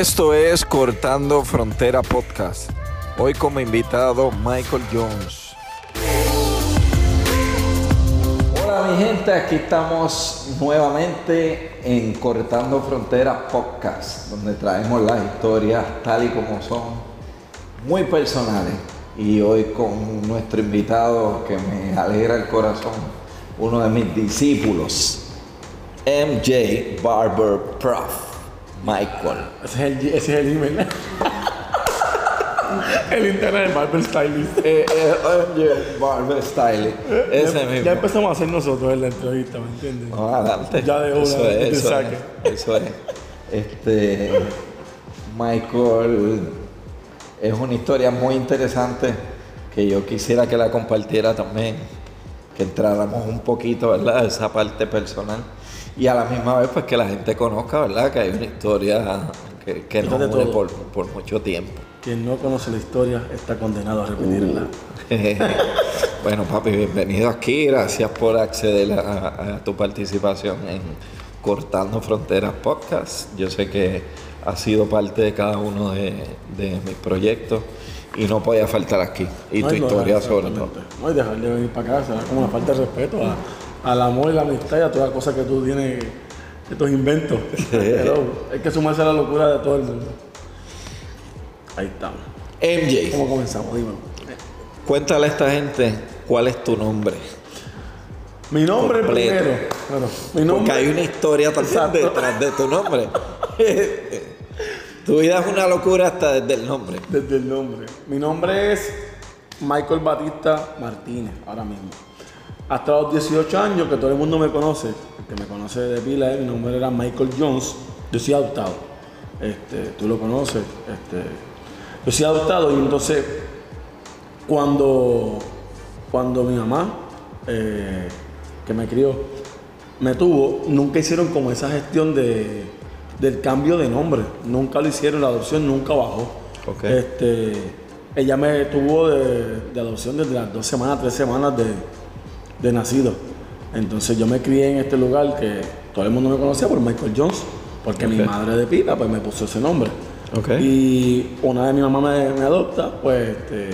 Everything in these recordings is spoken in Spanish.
Esto es Cortando Frontera Podcast. Hoy como invitado Michael Jones. Hola mi gente, aquí estamos nuevamente en Cortando Frontera Podcast, donde traemos las historias tal y como son, muy personales. Y hoy con nuestro invitado que me alegra el corazón, uno de mis discípulos, MJ Barber Prof. Michael. Ese es el, ese es el email. el internet de Barber Stylist. Eh, eh, MJ Barber Style. Ese ya, mismo. ya empezamos a hacer nosotros en la entrevista, ¿me entiendes? No, adelante. Ya de una, Eso de es, eso saque. es, eso es. Este, Michael es una historia muy interesante que yo quisiera que la compartiera también, que entráramos un poquito, ¿verdad? Esa parte personal y a la misma vez pues que la gente conozca, ¿verdad? Que hay una historia que, que nos une por, por mucho tiempo. Quien no conoce la historia está condenado a repetirla. bueno, papi, bienvenido aquí. Gracias por acceder a, a tu participación en Cortando Fronteras Podcast. Yo sé que has sido parte de cada uno de, de mis proyectos y no podía faltar aquí. Y No, tu historia sobre todo. No, y dejar de venir para acá, será como una falta de respeto a- al amor y la amistad y a todas las cosas que tú tienes, estos inventos. Pero hay que sumarse a la locura de todo el mundo. Ahí estamos. MJ, ¿Cómo comenzamos? Dímelo. cuéntale a esta gente cuál es tu nombre. Mi nombre Completo. primero. Bueno, mi Porque hay una historia también detrás de tu nombre. tu vida es una locura hasta desde el nombre. Desde el nombre. Mi nombre es Michael Batista Martínez, ahora mismo. Hasta los 18 años, que todo el mundo me conoce, el que me conoce de pila, eh, mi nombre era Michael Jones. Yo soy adoptado. Este, tú lo conoces. Este, yo soy adoptado y entonces, cuando, cuando mi mamá, eh, que me crió, me tuvo, nunca hicieron como esa gestión de, del cambio de nombre. Nunca lo hicieron, la adopción nunca bajó. Ok. Este, ella me tuvo de, de adopción desde las dos semanas, tres semanas de, de nacido. Entonces yo me crié en este lugar que todo el mundo me conocía por Michael Jones, porque mi madre de pila pues me puso ese nombre. Y una vez mi mamá me, me adopta, pues este,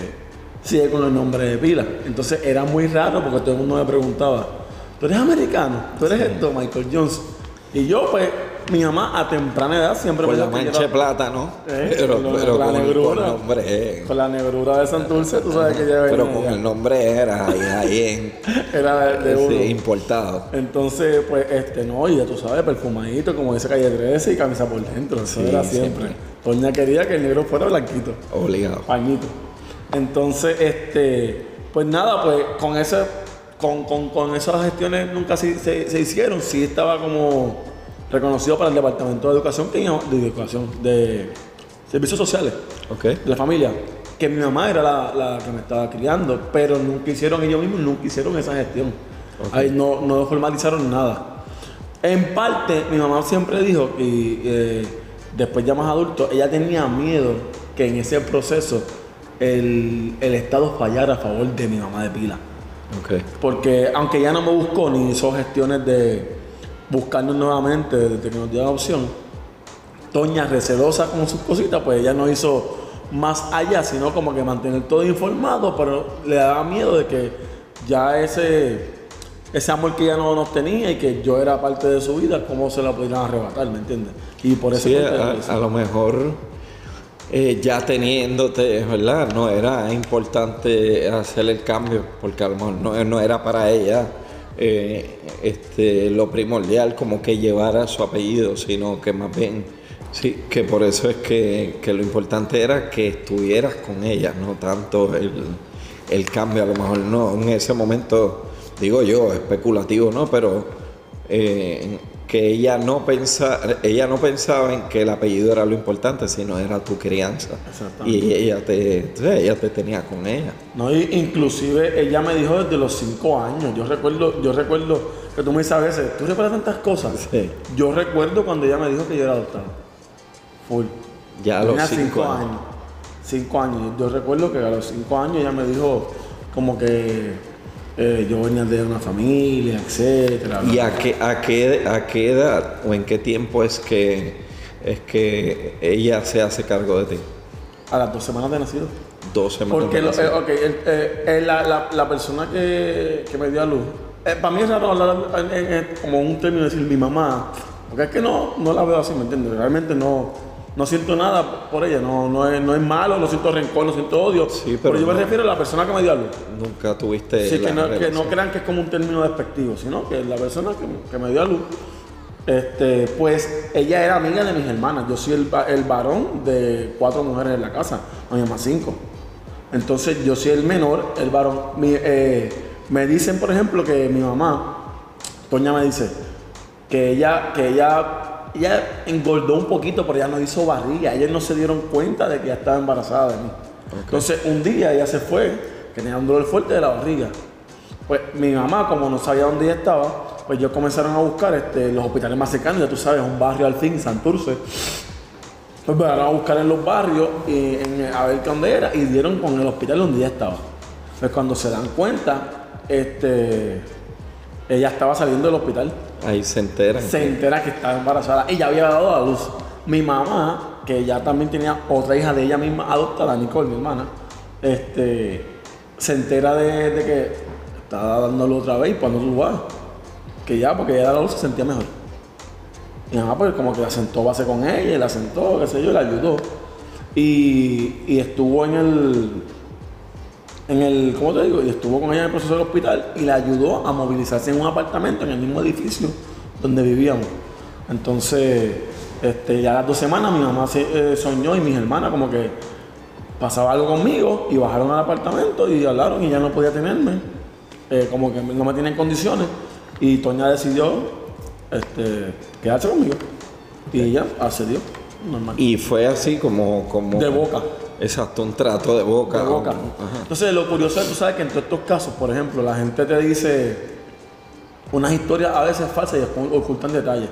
sigue con el nombre de pila. Entonces era muy raro porque todo el mundo me preguntaba, ¿tú eres americano? ¿Tú eres esto, Michael Jones? Y yo pues, mi mamá a temprana edad siempre Por me la mancha de era- plata, ¿no? Eh, pero con pero la con, negrura. con nombre. eh. Con la negrura de Santurce, tú sabes que ella venía Pero con el nombre era ahí, ahí en, Era de, de sí, importado. Entonces, pues, este, no, y ya tú sabes, perfumadito, como dice Calle 13 y camisa por dentro. Eso Sí, era siempre. siempre. Doña quería que el negro fuera blanquito, Obligado. pañito. Entonces, este, pues nada, pues con ese, con, con, con esas gestiones nunca se, se, se hicieron. Sí estaba como reconocido para el Departamento de Educación, de Educación, de Servicios Sociales de la familia, que mi mamá era la, la que me estaba criando, pero nunca hicieron ellos mismos, nunca hicieron esa gestión. Ahí no, no formalizaron nada. En parte, mi mamá siempre dijo, y eh, después ya más adulto, ella tenía miedo que en ese proceso el, el Estado fallara a favor de mi mamá de pila. Porque aunque ella no me buscó ni hizo gestiones de buscarnos nuevamente desde que nos dio la opción, Toña recelosa con sus cositas, pues ella no hizo más allá, sino como que mantener todo informado, pero le daba miedo de que ya ese, ese amor que ella no nos tenía y que yo era parte de su vida, cómo se la pudieran arrebatar, ¿me entiendes? Y por eso Sí, a, a lo mejor eh, ya teniéndote, ¿verdad? No era importante hacer el cambio, porque a lo mejor no, no era para ella eh, este, lo primordial como que llevara su apellido, sino que más bien, sí, que por eso es que, que lo importante era que estuvieras con ella, no tanto el, el cambio, a lo mejor no, en ese momento, digo yo, especulativo, ¿no? Pero eh, que ella no pensa, ella no pensaba en que el apellido era lo importante, sino era tu crianza. Exactamente. Y ella te, ella te tenía con ella. No, y inclusive ella me dijo desde los cinco años. Yo recuerdo, yo recuerdo que tú me dices a veces, ¿tú recuerdas tantas cosas? Sí. Yo recuerdo cuando ella me dijo que yo era adoptado. Full. Ya a los Tenía cinco años. Cinco años. Yo recuerdo que a los cinco años ella me dijo como que eh, yo venía de una familia, etcétera. ¿Y a qué, a, qué, a qué edad o en qué tiempo es que es que ella se hace cargo de ti. A las dos semanas de nacido. Dos semanas Porque de lo- nacido. eh, ok, el- eh, eh, la, la- la persona que, que me dio a luz, eh, para mí es raro hablar como un término de decir mi mamá, porque es que no, no la veo así, ¿me entiendes? Realmente no, no siento nada por ella, no, no, es, no es malo, no siento rencor, no siento odio, Sí, pero yo me refiero a la persona que me dio a luz. Nunca tuviste Sí, la que no, que no crean que es como un término despectivo, sino que la persona que, que me dio a luz, este, pues ella era amiga de mis hermanas. Yo soy el, el varón de cuatro mujeres en la casa, a mi mamá cinco. Entonces yo soy el menor, el varón. Mi- eh, me dicen, por ejemplo, que mi mamá, Toña me dice, que ella, que ella, ella engordó un poquito, pero ella no hizo barriga. Ellos no se dieron cuenta de que ella estaba embarazada de mí. Entonces un día ella se fue, que tenía un dolor fuerte de la barriga. Pues mi mamá, como no sabía dónde ella estaba, pues ellos comenzaron a buscar este, los hospitales más cercanos, ya tú sabes, un barrio al fin, Santurce. Pues empezaron a buscar en los barrios y en- a ver dónde era y dieron con el hospital donde ella estaba. Pues cuando se dan cuenta, este, ella estaba saliendo del hospital Ahí se enteran. se entera que estaba embarazada y ya había dado a luz. Mi mamá, que ya también tenía otra hija de ella misma adoptada, Nicole, mi hermana, este, se entera de, de que estaba dándolo otra vez y cuando tú vas, que ya porque ella dado a luz se sentía mejor. Mi mamá pues como que la sentó base con ella, y la sentó, qué sé yo, la ayudó. Y, y estuvo en el, en el, ¿cómo te digo? Y estuvo con ella en el proceso del hospital y la ayudó a movilizarse en un apartamento en el mismo edificio donde vivíamos. Entonces, este, ya a las dos semanas mi mamá se, eh, soñó y mis hermanas como que pasaba algo conmigo y bajaron al apartamento y hablaron y ya no podía tenerme, eh, como que no me tiene en condiciones y Toña decidió este, quedarse conmigo y ella accedió, normal. Y fue así como, como. De boca. Exacto, un trato de boca. de boca. Ajá. Entonces, lo curioso es, tú sabes que en todos estos casos, por ejemplo, la gente te dice unas historias a veces falsas y después ocultan detalles.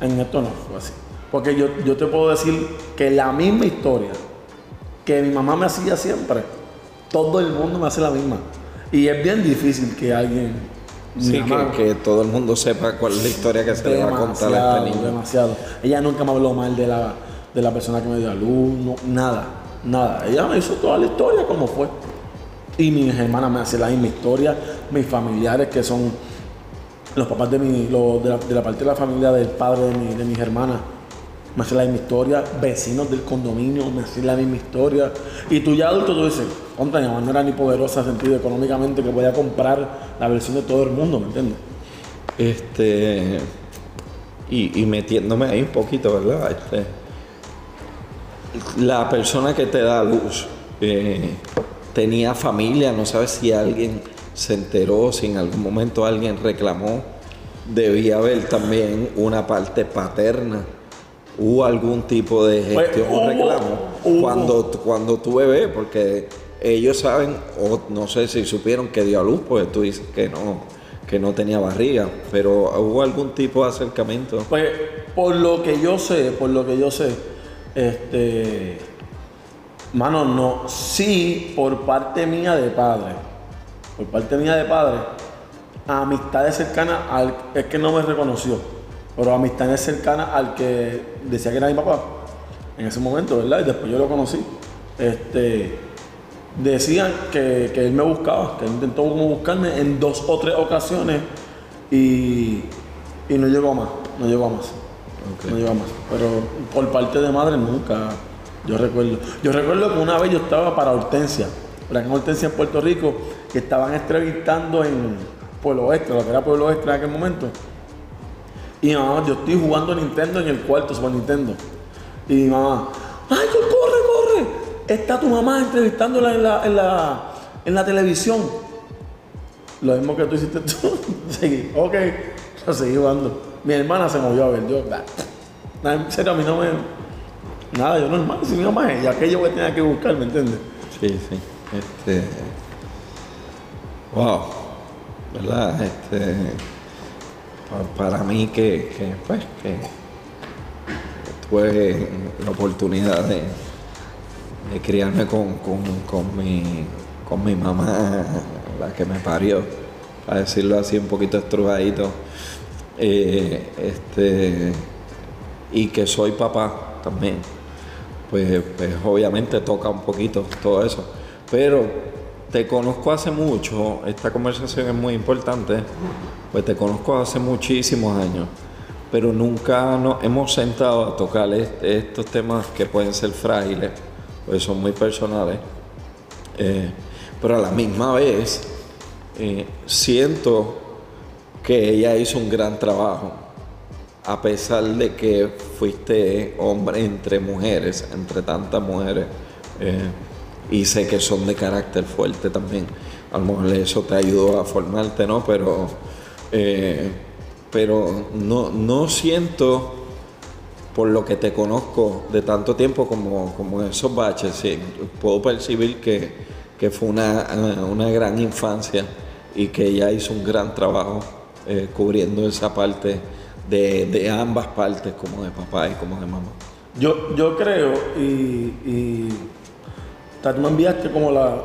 En esto no fue así. Porque yo, yo te puedo decir que la misma historia que mi mamá me hacía siempre, todo el mundo me hace la misma. Y es bien difícil que alguien... Sí, mamá- que, que todo el mundo sepa cuál es la historia que se le va a contar a este niño. Demasiado. Ella nunca me habló mal de la, de la persona que me dio a luz, no, nada, nada. Ella me hizo toda la historia como fue. Y mis hermanas me hacen la misma historia, mis familiares que son los papás de, mi, los de, la, parte de la familia del padre de, mi- de mis hermanas. Me hacen la misma historia, vecinos del condominio me hacen la misma historia. Y tú ya adulto, tú dices, contra mi mamá no era ni poderosa en sentido económicamente que podía comprar la versión de todo el mundo, ¿me entiendes? Este. Y, y metiéndome ahí un poquito, ¿verdad? Este, la persona que te da luz eh, tenía familia, no sabes si alguien se enteró, si en algún momento alguien reclamó. Debía haber también una parte paterna. ¿Hubo algún tipo de Pues, gestión o reclamo hubo. cuando, cuando tu bebé? Porque ellos saben, o no sé si supieron que dio a luz, porque tú dices que no, que no tenía barriga, pero hubo algún tipo de acercamiento. Pues por lo que yo sé, por lo que yo sé, este, mano, no, sí, por parte mía de padre, por parte mía de padre, amistades cercanas al, es que no me reconoció, pero amistades cercanas al que decía que era mi papá, en ese momento, ¿verdad? Y después yo lo conocí, este, decían que, que él me buscaba, que él intentó buscarme en dos o tres ocasiones y, y no llegó a más, no llegó a más. No llegó a más. Pero por parte de madre nunca, yo recuerdo. Yo recuerdo que una vez yo estaba para Hortensia, para acá en Hortensia en Puerto Rico, que estaban entrevistando en Pueblo Oeste, lo que era Pueblo Oeste en aquel momento. Y mi mamá, yo estoy jugando Nintendo en el cuarto, Super Nintendo. Y mi mamá, ¡ay, corre, corre! Está tu mamá entrevistándola en la, en la, en la televisión. Lo mismo que tú hiciste tú. Seguí, ok, seguí jugando. Mi hermana se movió a ver, yo, en serio, a mí no me. Nada, yo normal, si mamá es, y aquello que tenía que buscar, ¿me entiendes? Sí, sí. Este. Wow. ¿Verdad? Este. pa- Para mí que, que, pues, que tuve la oportunidad de, de criarme con, con, con mi, con mi mamá, la que me parió, para decirlo así un poquito estrujadito. Eh, este, y que soy papá también, pues, pues obviamente toca un poquito todo eso. Pero te conozco hace mucho, esta conversación es muy importante, pues te conozco hace muchísimos años, pero nunca nos hemos sentado a tocar estos temas que pueden ser frágiles, pues son muy personales. Eh, pero a la misma vez eh, siento que ella hizo un gran trabajo, a pesar de que fuiste hombre entre mujeres, entre tantas mujeres, eh, y sé que son de carácter fuerte también. A lo mejor eso te ayudó a formarte, ¿no? Pero, eh, pero no, no siento por lo que te conozco de tanto tiempo como, como esos baches, sí, puedo percibir que, fue una, una gran infancia y que ella hizo un gran trabajo eh, cubriendo esa parte de, ambas partes, como de papá y como de mamá. Yo, yo creo, y, y tú me enviaste como, la,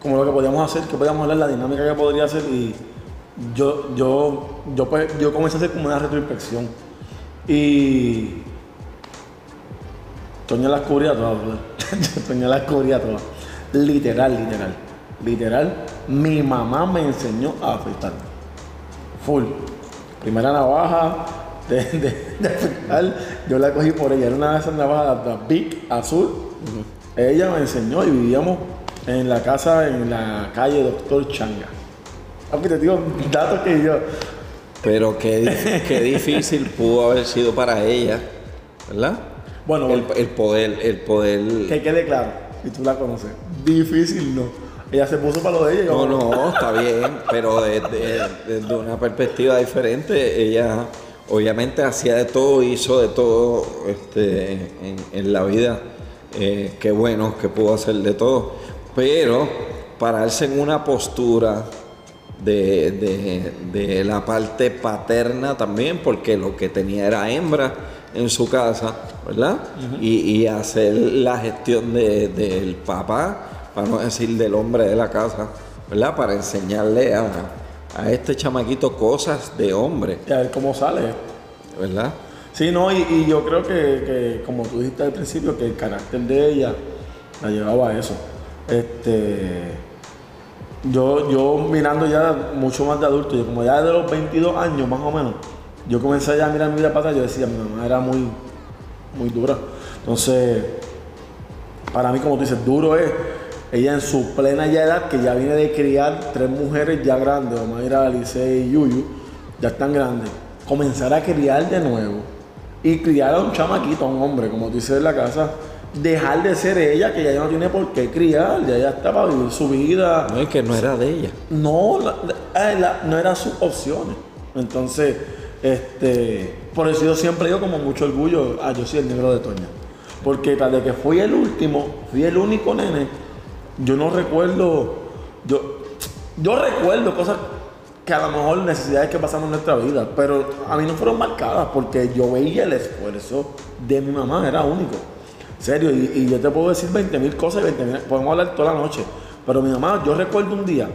como lo que podíamos hacer, que podíamos hablar, la dinámica que podría hacer, y yo, yo, yo, pues, yo comencé a hacer como una retroinspección. Y Toña las cubría todas, Toña las cubría todas. Literal, literal. Literal, mi mamá me enseñó a afeitar. Full. Primera navaja de, de, afeitar, yo la cogí por ella. Era una de esas navajas de Big azul. Ella me enseñó y vivíamos en la casa en la calle Doctor Changa. Aunque te digo datos que yo. Pero qué, qué difícil pudo haber sido para ella, ¿verdad? Bueno, el, el poder, el poder. Que quede claro, y tú la conoces. Difícil no ella se puso para lo de ella. No, no, está bien, pero desde, una perspectiva diferente, ella obviamente hacía de todo, hizo de todo este, en, la vida. Eh, qué bueno que pudo hacer de todo. Pero pararse en una postura de, la parte paterna también, porque lo que tenía era hembra en su casa, ¿verdad? y, hacer la gestión del papá para no decir del hombre de la casa, ¿verdad? Para enseñarle a, este chamaquito cosas de hombre. Y a ver cómo sale. ¿Verdad? Sí, no, y, yo creo que, como tú dijiste al principio, que el carácter de ella la llevaba a eso. Este, yo, yo mirando ya mucho más de adulto, yo como ya de los 22 años más o menos, yo comencé ya a mirar mi vida atrás, yo decía, mi mamá era muy, muy dura. Entonces, para mí, como tú dices, duro es ella en su plena ya edad, que ya viene de criar tres mujeres ya grandes, Omaira, Alice y Yuyu, ya están grandes, comenzar a criar de nuevo y criar a un chamaquito, a un hombre, como dice en la casa, dejar de ser ella, que ya no tiene por qué criar, ya, ya está para vivir su vida. No, es que no era de ella. No, eh, no eran sus opciones. Entonces, este, por eso yo siempre digo como mucho orgullo, ah, yo soy el negro de Toña. Porque tal de que fui el último, fui el único nene yo no recuerdo, yo, yo recuerdo cosas que a lo mejor necesidades que pasaron en nuestra vida, pero a mí no fueron marcadas porque yo veía el esfuerzo de mi mamá, era único. serio, y, yo te puedo decir 20 mil cosas y 20 mil, podemos hablar toda la noche, pero mi mamá, yo recuerdo un día,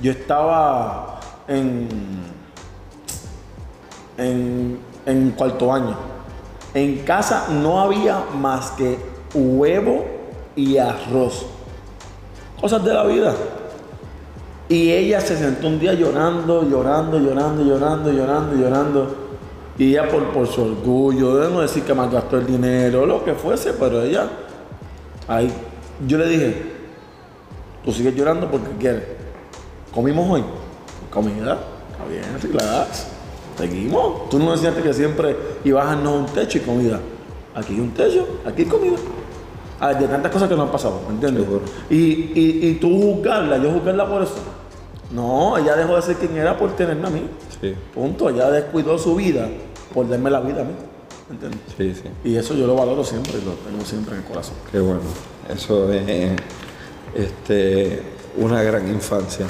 yo estaba en, en, en cuarto año. En casa no había más que huevo y arroz cosas de la vida. Y ella se sentó un día llorando, llorando, llorando, llorando, llorando, llorando. Y ella por, por su orgullo, de no decir que malgastó el dinero, lo que fuese, pero ella, ahí, yo le dije, tú sigues llorando porque quieres. ¿Comimos hoy? Comida, está bien, relax. Seguimos. Tú no decías que siempre ibas a no un techo y comida. Aquí hay un techo, aquí hay comida de tantas cosas que nos han pasado, ¿me entiendes? Y, y, y, tú juzgarla, yo juzgarla por eso. No, ella dejó de ser quien era por tenerme a mí. Sí. Punto. Ella descuidó su vida por darme la vida a mí. ¿me ¿Entiendes? Sí, sí. Y eso yo lo valoro siempre lo tengo siempre en el corazón. Qué bueno. Eso es este, una gran infancia.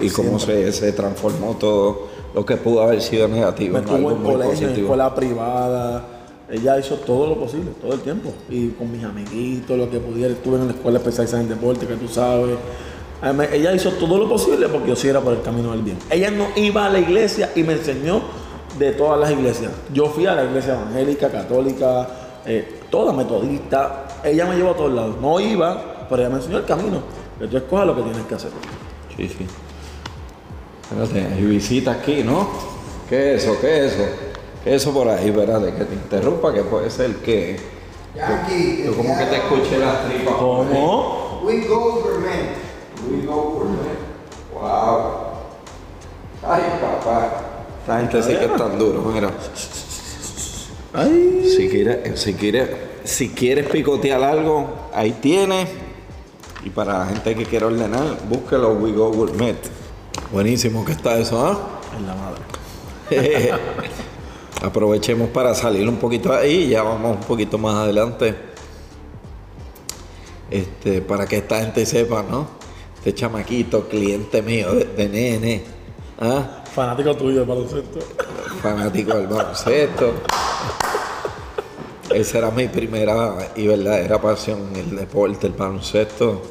Y, y cómo se, se, transformó todo lo que pudo haber sido negativo. Me en algo en colegio, en escuela privada ella hizo todo lo posible, todo el tiempo. Y con mis amiguitos, lo que pudiera. Estuve en la escuela especializada en deporte, que tú sabes. Ella hizo todo lo posible porque yo sí era por el camino del bien. Ella no iba a la iglesia y me enseñó de todas las iglesias. Yo fui a la iglesia evangélica, católica, eh, toda metodista. Ella me llevó a todos lados. No iba, pero ella me enseñó el camino. Que tú escojas lo que tienes que hacer. Sí, sí. Espérate, hay visita aquí, ¿no? ¿Qué es eso? ¿Qué es eso? ¿Qué es eso por ahí? Espérate, que te interrumpa, que puede ser que... Yo como que te escuché las tripas. ¿Cómo? We government. We go for it. Wow. Ay, papá. Esta gente sí que es tan duro, mira. Ay. Si quieres, si quieres, si quieres picotear algo, ahí tienes. Y para la gente que quiere ordenar, búsquelo We Go Gourmet. Buenísimo que está eso, ¿ah? En la madre. Aprovechemos para salir un poquito ahí y ya vamos un poquito más adelante. Este, para que esta gente sepa, ¿no? Este chamaquito, cliente mío de, de nene, ¿ah? Fanático tuyo de baloncesto. fanático del baloncesto. Esa era mi primera y verdadera pasión, el deporte, el baloncesto.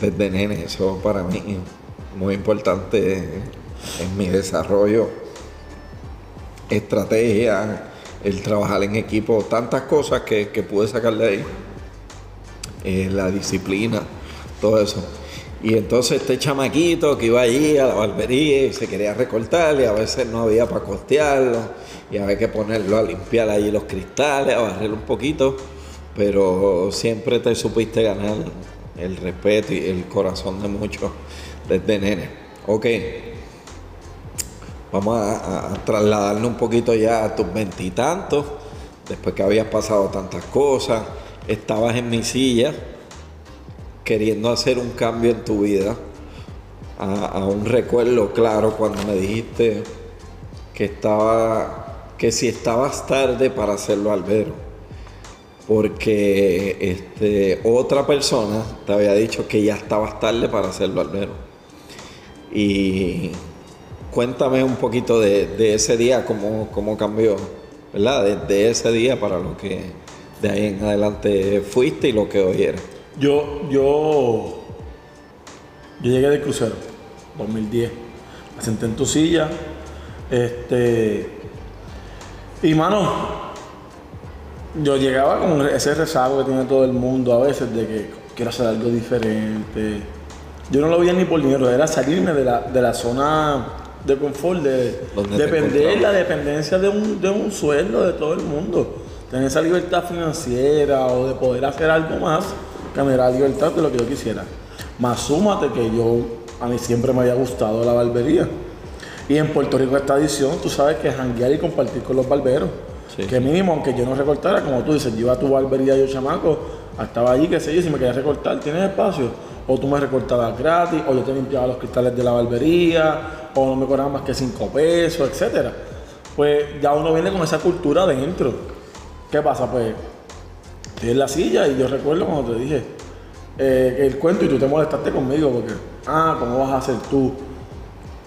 Desde nene, eso para mí muy importante en mi desarrollo. Estrategia, el trabajar en equipo, tantas cosas que, que pude sacar de ahí. Eh, la disciplina, todo eso. Y entonces este chamaquito que iba allí a la barbería y se quería recortar y a veces no había para costearlo y había que ponerlo a limpiar allí los cristales, a barrer un poquito, pero siempre te supiste ganar el respeto y el corazón de muchos desde nene. Ok, vamos a, a trasladarnos un poquito ya a tus veintitantos, después que habías pasado tantas cosas, estabas en mi silla queriendo hacer un cambio en tu vida, a, un recuerdo claro cuando me dijiste que estaba, que si estabas tarde para hacerlo albero, porque este, otra persona te había dicho que ya estabas tarde para hacerlo albero. Y cuéntame un poquito de, de ese día, cómo, cómo cambió, ¿verdad? Desde ese día para lo que de ahí en adelante fuiste y lo que hoy eres. Yo, yo, yo llegué del crucero, 2010. Me senté en tu silla. Este. Y mano, yo llegaba con ese rezago que tiene todo el mundo a veces de que quiero hacer algo diferente. Yo no lo veía ni por dinero, era salirme de la, de la zona de confort, de depender la dependencia de un, de un sueldo de todo el mundo. Tener esa libertad financiera o de poder hacer algo más que me diera libertad de lo que yo quisiera. Más súmate que yo, a mí siempre me había gustado la barbería. Y en Puerto Rico esta edición, tú sabes que es janguear y compartir con los barberos. Sí. Que mínimo, aunque yo no recortara, como tú dices, yo iba a tu barbería yo chamaco, estaba allí, qué sé yo, si me querías recortar, ¿tienes espacio? O tú me recortabas gratis, o yo te limpiaba los cristales de la barbería, o no me cobraban más que 5 pesos, etcétera. Pues ya uno viene con esa cultura dentro. ¿Qué pasa? Pues en la silla y yo recuerdo cuando te dije eh, el cuento y tú te molestaste conmigo porque, ah, ¿cómo vas a hacer tú?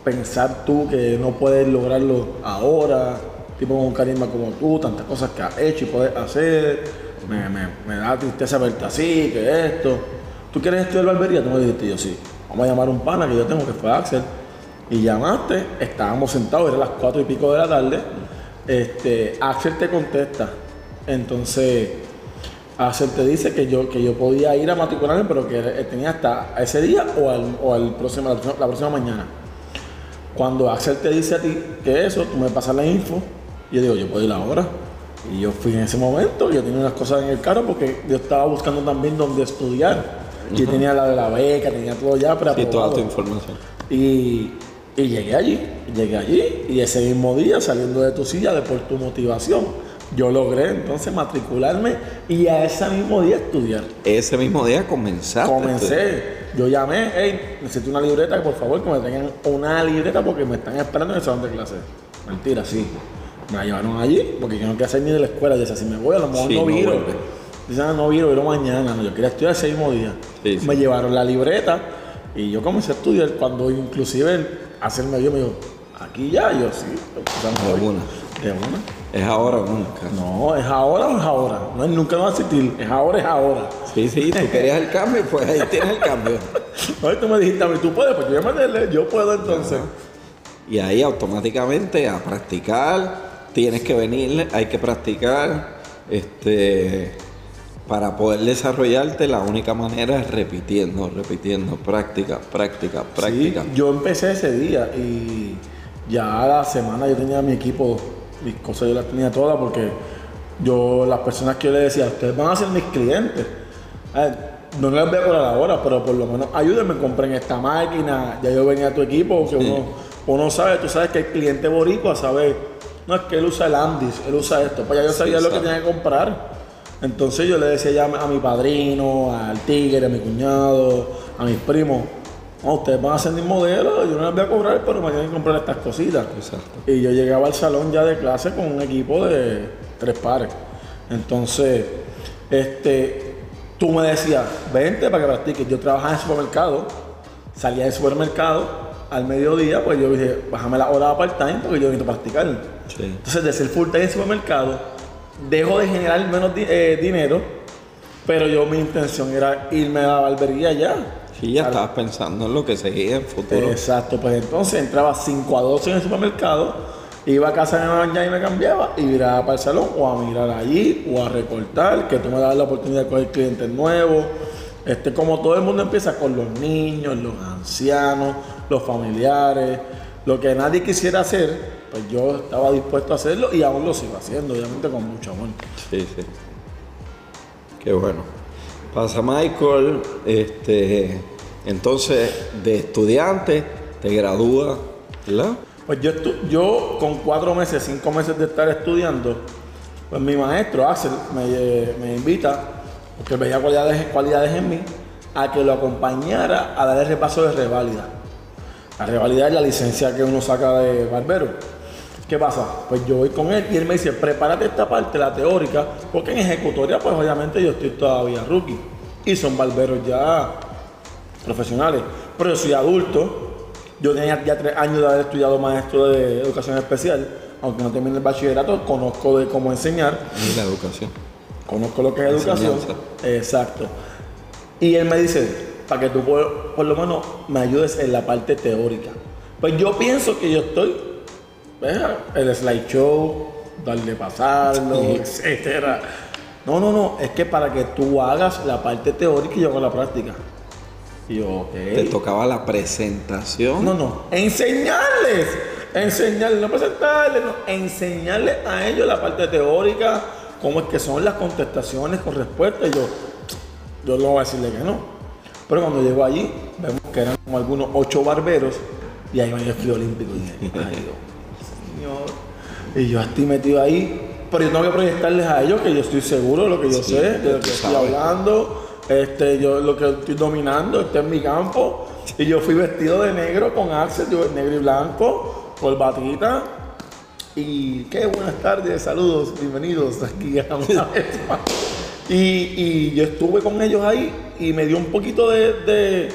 Pensar tú que no puedes lograrlo ahora, tipo con un carisma como tú, tantas cosas que has hecho y puedes hacer, me, me, me da tristeza verte así, que esto. ¿Tú quieres estudiar barbería? Tú me dijiste, yo sí. Vamos a llamar a un pana que yo tengo que fue Axel. Y llamaste, estábamos sentados, eran las cuatro y pico de la tarde. Este, Axel te contesta. Entonces, Axel te dice que yo, que yo podía ir a matricularme, pero que tenía hasta ese día o al, o al próximo, la, próxima, mañana. Cuando Axel te dice a ti que eso, tú me pasas la info, yo digo, yo puedo ir ahora. Y yo fui en ese momento, yo tenía unas cosas en el carro porque yo estaba buscando también dónde estudiar. Yo tenía la de la beca, tenía todo ya Sí, preaprobado. toda tu información. Y, y llegué allí, llegué allí, y ese mismo día, saliendo de tu silla, de por tu motivación, yo logré entonces matricularme y a ese mismo día estudiar. Ese mismo día comenzaste. Comencé, yo llamé, hey, necesito una libreta, por favor, que me tengan una libreta porque me están esperando en el salón de clase. Mentira, sí. Me la llevaron allí porque yo no quería hacer ni de la escuela. Dice, si me voy, a lo mejor Sí, no no viro. Dice, ah, no viro, viro mañana. No, yo quería estudiar ese mismo día. Sí, sí. Me llevaron la libreta y yo comencé a estudiar cuando inclusive hacerme yo me dijo, aquí ya, yo sí. De una. De una. Es ahora o nunca. No, es ahora o es ahora. No es nunca no va a existir. Es ahora, es ahora. Sí, sí, tú querías el cambio, pues ahí tienes el cambio. Hoy tú me dijiste a mí, tú puedes, pues yo voy a meterle, yo puedo entonces. Y ahí automáticamente a practicar, tienes que venir, hay que practicar, este, para poder desarrollarte la única manera es repitiendo, repitiendo, práctica, práctica, práctica. Sí, yo empecé ese día y ya a la semana yo tenía mi equipo, mis cosas yo las tenía todas porque yo, las personas que yo le decía, ustedes van a ser mis clientes. Ver, no les voy a cobrar ahora, pero por lo menos ayúdenme, compren esta máquina, ya yo venía a tu equipo, que Sí. uno, uno sabe, tú sabes que el cliente boricua sabe, no es que él usa el Andis, él usa esto, pues ya yo sabía lo que tenía que comprar. Entonces yo le decía ya a mi padrino, al tigre, a mi cuñado, a mis primos, no, ustedes van a ser mis modelos, yo no les voy a cobrar, pero me tienen que comprar estas cositas. Exacto. Y yo llegaba al salón ya de clase con un equipo de tres pares. Entonces, este, tú me decías, vente para que practiques. Yo trabajaba en el supermercado, salía del supermercado al mediodía, pues yo dije, bájame la hora part-time porque yo necesito practicar. Sí. Entonces, de ser full time en el supermercado, dejo de generar menos di- eh, dinero, pero yo mi intención era irme a la barbería ya. Sí, ya estabas pensando en lo que seguía en futuro. Exacto, pues entonces entraba 5 a 12 en el supermercado, iba a casa de mamá y me cambiaba y miraba para el salón o a mirar allí o a recortar, que tú me das la oportunidad de coger clientes nuevos. Este, como todo el mundo empieza con los niños, los ancianos, los familiares, lo que nadie quisiera hacer, pues yo estaba dispuesto a hacerlo y aún lo sigo haciendo, obviamente con mucho amor. Sí, sí. Qué bueno. Pasa Michael, este, entonces de estudiante te gradúa, ¿verdad? Pues yo, yo con cuatro meses, cinco meses de estar estudiando, pues mi maestro, Axel, me, me invita, porque veía cualidades, cualidades en mí, a que lo acompañara a dar el repaso de reválida. La reválida es la licencia que uno saca de barbero. ¿Qué pasa? Pues yo voy con él y él me dice, prepárate esta parte, la teórica, porque en ejecutoria, pues obviamente yo estoy todavía rookie. Y son barberos ya profesionales. Pero yo soy adulto. Yo tenía ya tres años de haber estudiado maestro de educación especial. Aunque no termine el bachillerato, conozco de cómo enseñar. Y la educación. Conozco lo que es educación. Exacto. Y él me dice, para que tú por, por lo menos me ayudes en la parte teórica. Pues yo pienso que yo estoy, el slideshow, darle pasarlo, etcétera. No, no, no, es que para que tú hagas la parte teórica y yo hago la práctica. Y yo. Te tocaba la presentación. No, no, enseñarles, enseñarles, no presentarles, no, enseñarles a ellos la parte teórica, cómo es que son las contestaciones con respuesta. Y yo, yo no voy a decirle que no. Pero cuando llego allí, vemos que eran como algunos ocho barberos y ahí yo fui olímpico y dije, ay Dios, señor. Y yo estoy metido ahí, pero yo tengo que proyectarles a ellos que yo estoy seguro de lo que yo Sí, sé, de lo que estoy sabes. hablando, este, yo lo que estoy dominando, este es mi campo. Y yo fui vestido de negro con Axel, yo negro y blanco, corbatita. Y qué buenas tardes, saludos, bienvenidos aquí a una vez más. Y, y yo estuve con ellos ahí y me dio un poquito de, de,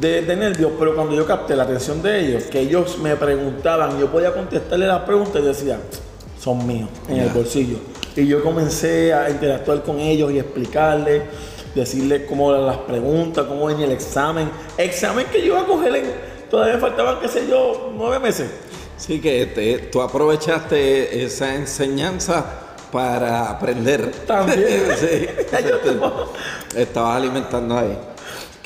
de, de nervios, pero cuando yo capté la atención de ellos, que ellos me preguntaban, yo podía contestarle las preguntas y decía, son míos, en el bolsillo. Y yo comencé a interactuar con ellos y explicarles, decirles cómo eran las preguntas, cómo venía el examen. Examen que yo iba a coger en, todavía faltaban, qué sé yo, nueve meses. Sí, que te- tú aprovechaste esa enseñanza para aprender. También. sí. Tengo- Estabas alimentando ahí.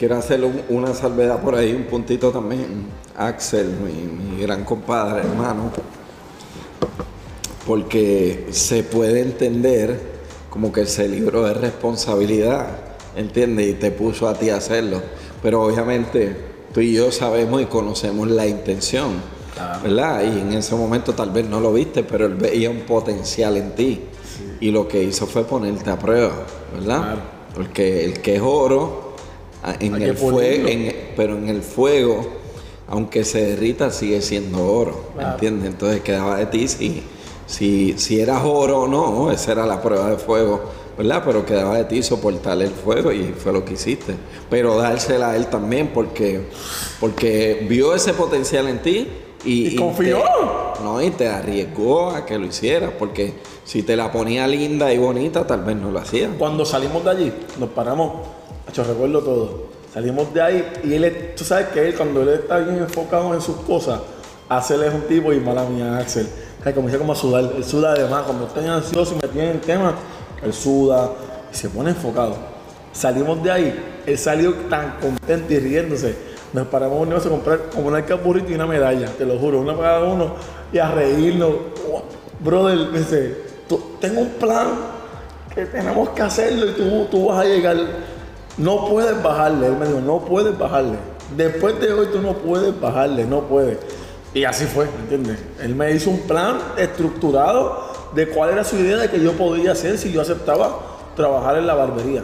Quiero hacer un- una salvedad por ahí, un puntito también. Axel, mi, mi gran compadre, hermano. Porque se puede entender como que se libró de responsabilidad, ¿entiendes? Y te puso a ti a hacerlo. Pero obviamente tú y yo sabemos y conocemos la intención, ¿verdad? Y en ese momento tal vez no lo viste, pero él veía un potencial en ti. Y lo que hizo fue ponerte a prueba, ¿verdad? Claro. Porque el que es oro, en Hay el fuego, pero en el fuego, aunque se derrita, sigue siendo oro, Claro. ¿entiendes? Entonces quedaba de ti si, si, si eras oro o no, esa era la prueba de fuego, ¿verdad? Pero quedaba de ti soportar el fuego y fue lo que hiciste. Pero dársela a él también porque, porque vio ese potencial en ti y, Y confió. te- no, y te arriesgó a que lo hicieras, porque si te la ponía linda y bonita, tal vez no lo hacía. Cuando salimos de allí, nos paramos, yo recuerdo todo. Salimos de ahí y él, tú sabes que él, cuando él está bien enfocado en sus cosas, Axel es un tipo y mala mía, Axel. Que comienza como a sudar, él suda además, cuando bien ansioso y me tiene en tema, él suda y se pone enfocado. Salimos de ahí, él salió tan contento y riéndose. Nos paramos un a comprar como una burrito y una medalla, te lo juro, una para cada uno, y a reírnos. Oh, Brother, dice, "Tú- tengo un plan que tenemos que hacerlo y tú, tú vas a llegar. No puedes bajarle. Él me dijo, no puedes bajarle. Después de hoy tú no puedes bajarle, no puedes. Y así fue, ¿me entiendes? Él me hizo un plan estructurado de cuál era su idea de que yo podía hacer si yo aceptaba trabajar en la barbería.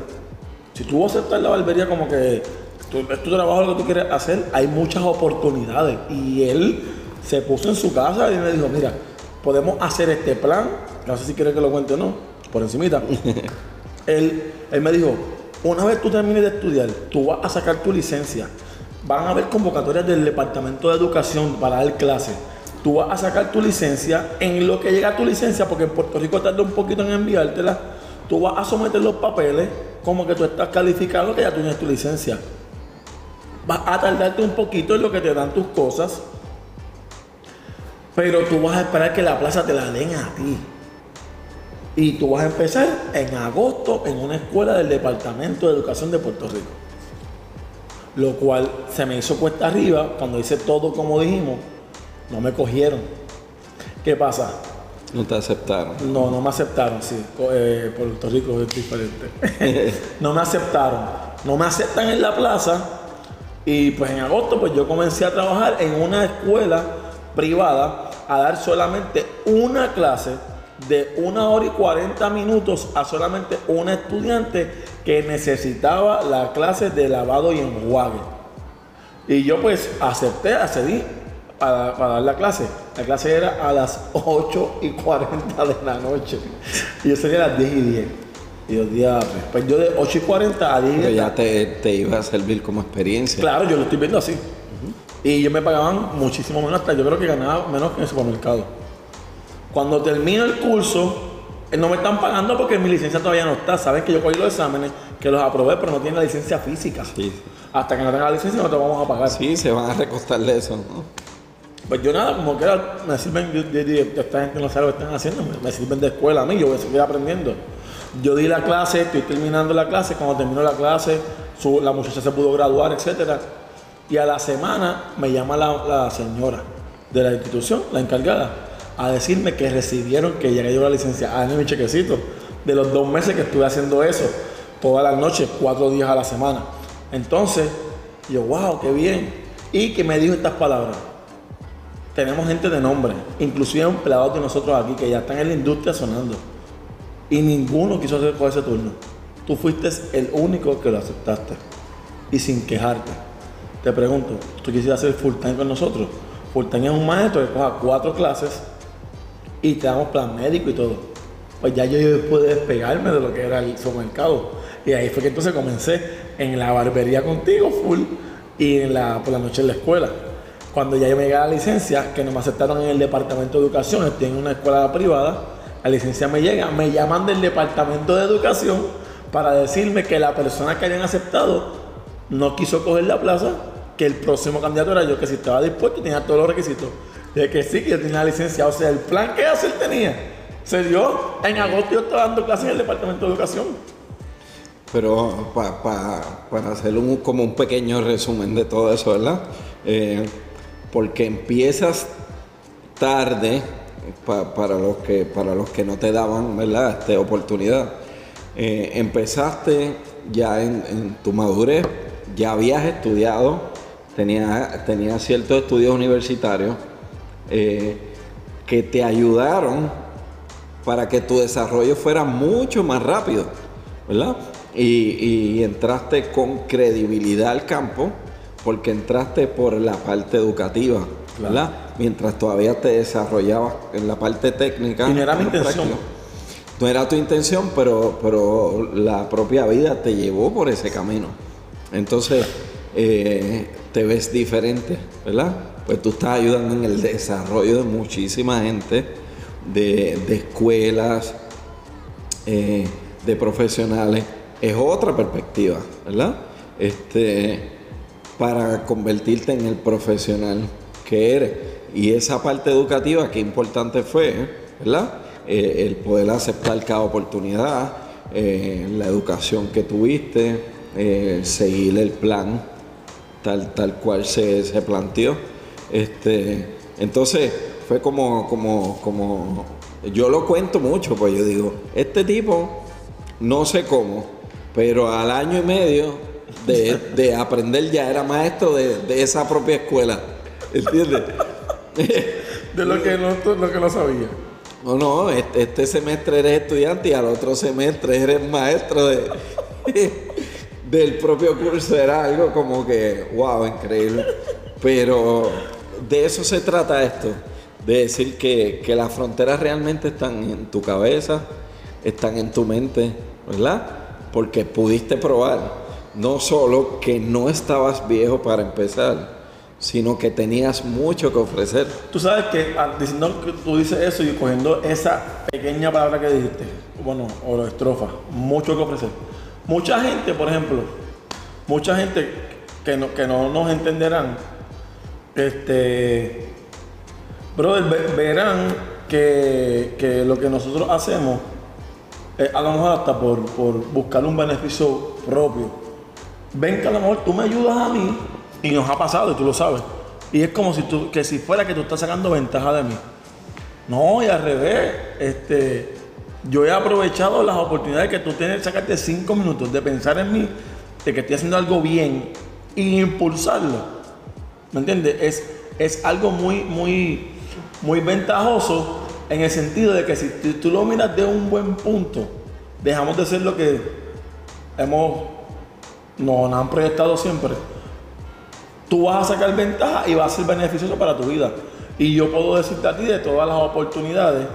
Si tú aceptas la barbería como que tú, es tu trabajo lo que tú quieres hacer, hay muchas oportunidades. Y él se puso en su casa y me dijo, mira, podemos hacer este plan. No sé si quieres que lo cuente o no, por encimita. él, él me dijo, una vez tú termines de estudiar, tú vas a sacar tu licencia. Van a haber convocatorias del Departamento de Educación para dar clases. Tú vas a sacar tu licencia. En lo que llega tu licencia, porque en Puerto Rico tarda un poquito en enviártela, tú vas a someter los papeles como que tú estás calificado que ya tú tienes tu licencia. Vas a tardarte un poquito en lo que te dan tus cosas, pero tú vas a esperar que la plaza te la den a ti. Y tú vas a empezar en agosto en una escuela del Departamento de Educación de Puerto Rico. Lo cual se me hizo cuesta arriba cuando hice todo como dijimos. No me cogieron. ¿Qué pasa? No te aceptaron. No, no me aceptaron, sí. Eh, Puerto Rico es diferente. no me aceptaron. No me aceptan en la plaza. Y pues en agosto pues yo comencé a trabajar en una escuela privada a dar solamente una clase de una hora y 40 minutos a solamente una estudiante que necesitaba la clase de lavado y enjuague. Y yo pues acepté, accedí para, para dar la clase. La clase era a las 8 y 40 de la noche. Y yo salía a las 10 y 10. Y yo, diablo. Pues yo de 8 y 40 a 10 y Pero 10. ya te, te iba a servir como experiencia. Claro, yo lo estoy viendo así. Y ellos me pagaban muchísimo menos, hasta yo creo que ganaba menos que en el supermercado. Cuando termino el curso, eh, no me están pagando porque mi licencia todavía no está. Saben que yo cogí los exámenes, que los aprobé, pero no tienen la licencia física. Sí, Hasta que no tenga la licencia no te vamos a pagar. sí, se van a recostar de eso, ¿no? Pues yo nada, como que era- me sirven, yo, yo esta gente no sabe lo que están haciendo, me, me sirven de escuela a mí, yo voy a seguir aprendiendo. Yo di la clase, estoy terminando la clase, cuando terminó la clase, su- la muchacha se pudo graduar, etcétera. Y a la semana me llama la, la señora de la institución, la encargada, a decirme que recibieron que ya cayó la licencia, a darme mi chequecito de los dos meses que estuve haciendo eso, todas las noches, cuatro días a la semana. Entonces, yo, wow, qué bien. Y que me dijo estas palabras tenemos gente de nombre, inclusive empleados de nosotros aquí que ya están en la industria sonando. Y ninguno quiso hacer con ese turno. Tú fuiste el único que lo aceptaste. Y sin quejarte. Te pregunto, ¿tú quisieras hacer full time con nosotros? Full time es un maestro que coja cuatro clases y te damos plan médico y todo. Pues ya yo, yo pude despegarme de lo que era el supermercado. Y ahí fue que entonces comencé en la barbería contigo full y en la, por la noche en la escuela. Cuando ya yo me llegué a la licencia, que no me aceptaron en el departamento de educación, estoy en una escuela privada, la licencia me llega, me llaman del departamento de educación para decirme que la persona que habían aceptado no quiso coger la plaza, que el próximo candidato era yo, que si estaba dispuesto y tenía todos los requisitos. De que sí, que yo tenía licencia. O sea, el plan que hacer tenía se dio. En agosto yo estaba dando clases en el departamento de educación. Pero pa- pa- para hacer un, como un pequeño resumen de todo eso, ¿verdad? Eh, porque empiezas tarde pa- para, los que, para los que no te daban, ¿verdad? Este, oportunidad. Eh, empezaste ya en, tu madurez, ya habías estudiado, tenías tenías ciertos estudios universitarios eh, que te ayudaron para que tu desarrollo fuera mucho más rápido, ¿verdad? Y, y entraste con credibilidad al campo porque entraste por la parte educativa, ¿verdad? Mientras todavía te desarrollabas en la parte técnica. Y no era mi intención. práctico. No era tu intención, pero, pero la propia vida te llevó por ese camino. Entonces, eh, te ves diferente, ¿verdad? Pues tú estás ayudando en el desarrollo de muchísima gente, de, escuelas, eh, de profesionales. Es otra perspectiva, ¿verdad? este, para convertirte en el profesional que eres. Y esa parte educativa, qué importante fue, ¿verdad? Eh, el poder aceptar cada oportunidad, eh, la educación que tuviste, seguir el plan tal, tal cual se, se planteó. Este, entonces fue como, como, como, yo lo cuento mucho, pues yo digo, este tipo, no sé cómo, pero al año y medio de, de aprender ya era maestro de, de esa propia escuela. ¿Entiendes? De lo que no, lo que no sabía. No, no, este, este semestre eres estudiante y al otro semestre eres maestro de, del propio curso. Era algo como que, wow, increíble. Pero de eso se trata esto, de decir que, que las fronteras realmente están en tu cabeza, están en tu mente, ¿verdad? Porque pudiste probar no solo que no estabas viejo para empezar, sino que tenías mucho que ofrecer. Tú sabes que al- diciendo que tú dices eso y cogiendo esa pequeña palabra que dijiste, bueno, o la estrofa, mucho que ofrecer. Mucha gente, por ejemplo, mucha gente que no, que no nos entenderán, este, brother, ve- verán que, que lo que nosotros hacemos, a lo mejor hasta por, por buscar un beneficio propio, ven que a lo mejor tú me ayudas a mí y nos ha pasado y tú lo sabes. Y es como si tú, que si fuera que tú estás sacando ventaja de mí. No, y al revés, este, yo he aprovechado las oportunidades que tú tienes de sacarte cinco minutos de pensar en mí, de que estoy haciendo algo bien y impulsarlo. ¿Me entiendes? Es, es algo muy, muy, muy ventajoso en el sentido de que si tú, lo miras de un buen punto, dejamos de ser lo que hemos, nos han proyectado siempre. Tú vas a sacar ventaja y va a ser beneficioso para tu vida. Y yo puedo decirte a ti de todas las oportunidades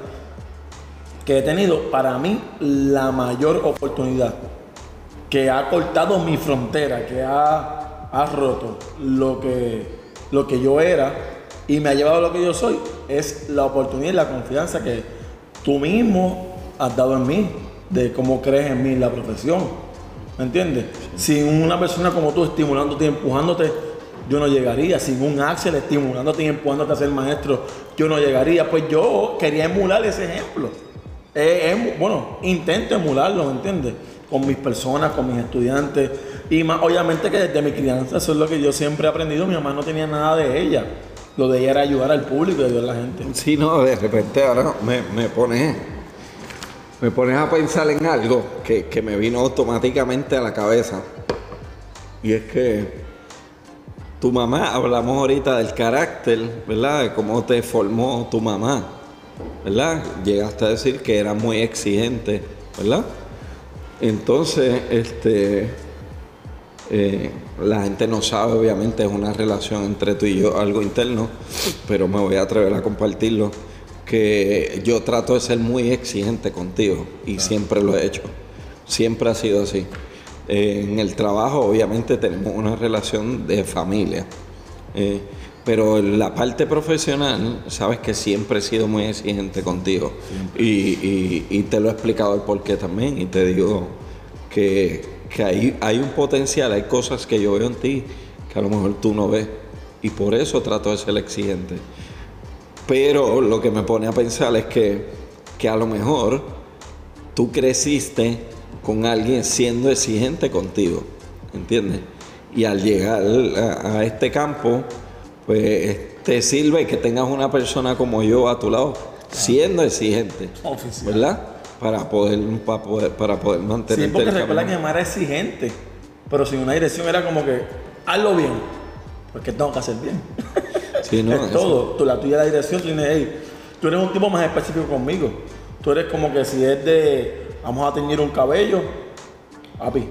que he tenido, para mí la mayor oportunidad que ha cortado mi frontera, que ha, ha roto lo que, lo que yo era y me ha llevado a lo que yo soy, es la oportunidad y la confianza que tú mismo has dado en mí, de cómo crees en mí, la profesión. ¿Me entiendes? Sin una persona como tú estimulándote y empujándote, yo no llegaría. Sin un Axel estimulándote y empujándote a ser maestro, yo no llegaría. Pues yo quería emular ese ejemplo. Eh, bueno, intento emularlo, ¿me entiendes? Con mis personas, con mis estudiantes. Y más, obviamente que desde mi crianza, eso es lo que yo siempre he aprendido. Mi mamá no tenía nada de ella. Lo de ella era ayudar al público ayudar a la gente. Si no, de repente ahora me, me pones me pones a pensar en algo que, que me vino automáticamente a la cabeza. Y es que tu mamá, hablamos ahorita del carácter, ¿verdad? De cómo te formó tu mamá, ¿verdad? Llegaste a decir que era muy exigente, ¿verdad? Entonces, este, eh, la gente no sabe, obviamente, es una relación entre tú y yo, algo interno, pero me voy a atrever a compartirlo, que yo trato de ser muy exigente contigo y siempre lo he hecho, siempre ha sido así. Eh, en el trabajo, obviamente, tenemos una relación de familia, eh, pero en la parte profesional, sabes que siempre he sido muy exigente contigo. Y, y- y te lo he explicado el porqué también y te digo que, que hay, hay un potencial, hay cosas que yo veo en ti que a lo mejor tú no ves y por eso trato de ser exigente. Pero lo que me pone a pensar es que, que a lo mejor tú creciste con alguien siendo exigente contigo, ¿entiendes? Y al llegar a, a este campo, pues te sirve que tengas una persona como yo a tu lado, siendo exigente, Oficial. ¿verdad? Para poder, para poder, para poder Sí, mantenerte porque recuerda que mamá era exigente, pero sin una dirección era como que, hazlo bien, porque tengo que hacer bien. Sí, no, es todo. Tú, la tuya la dirección, tú tienes, hey, tú eres un tipo más específico conmigo. Tú eres como que si es de, vamos a teñir un cabello, papi,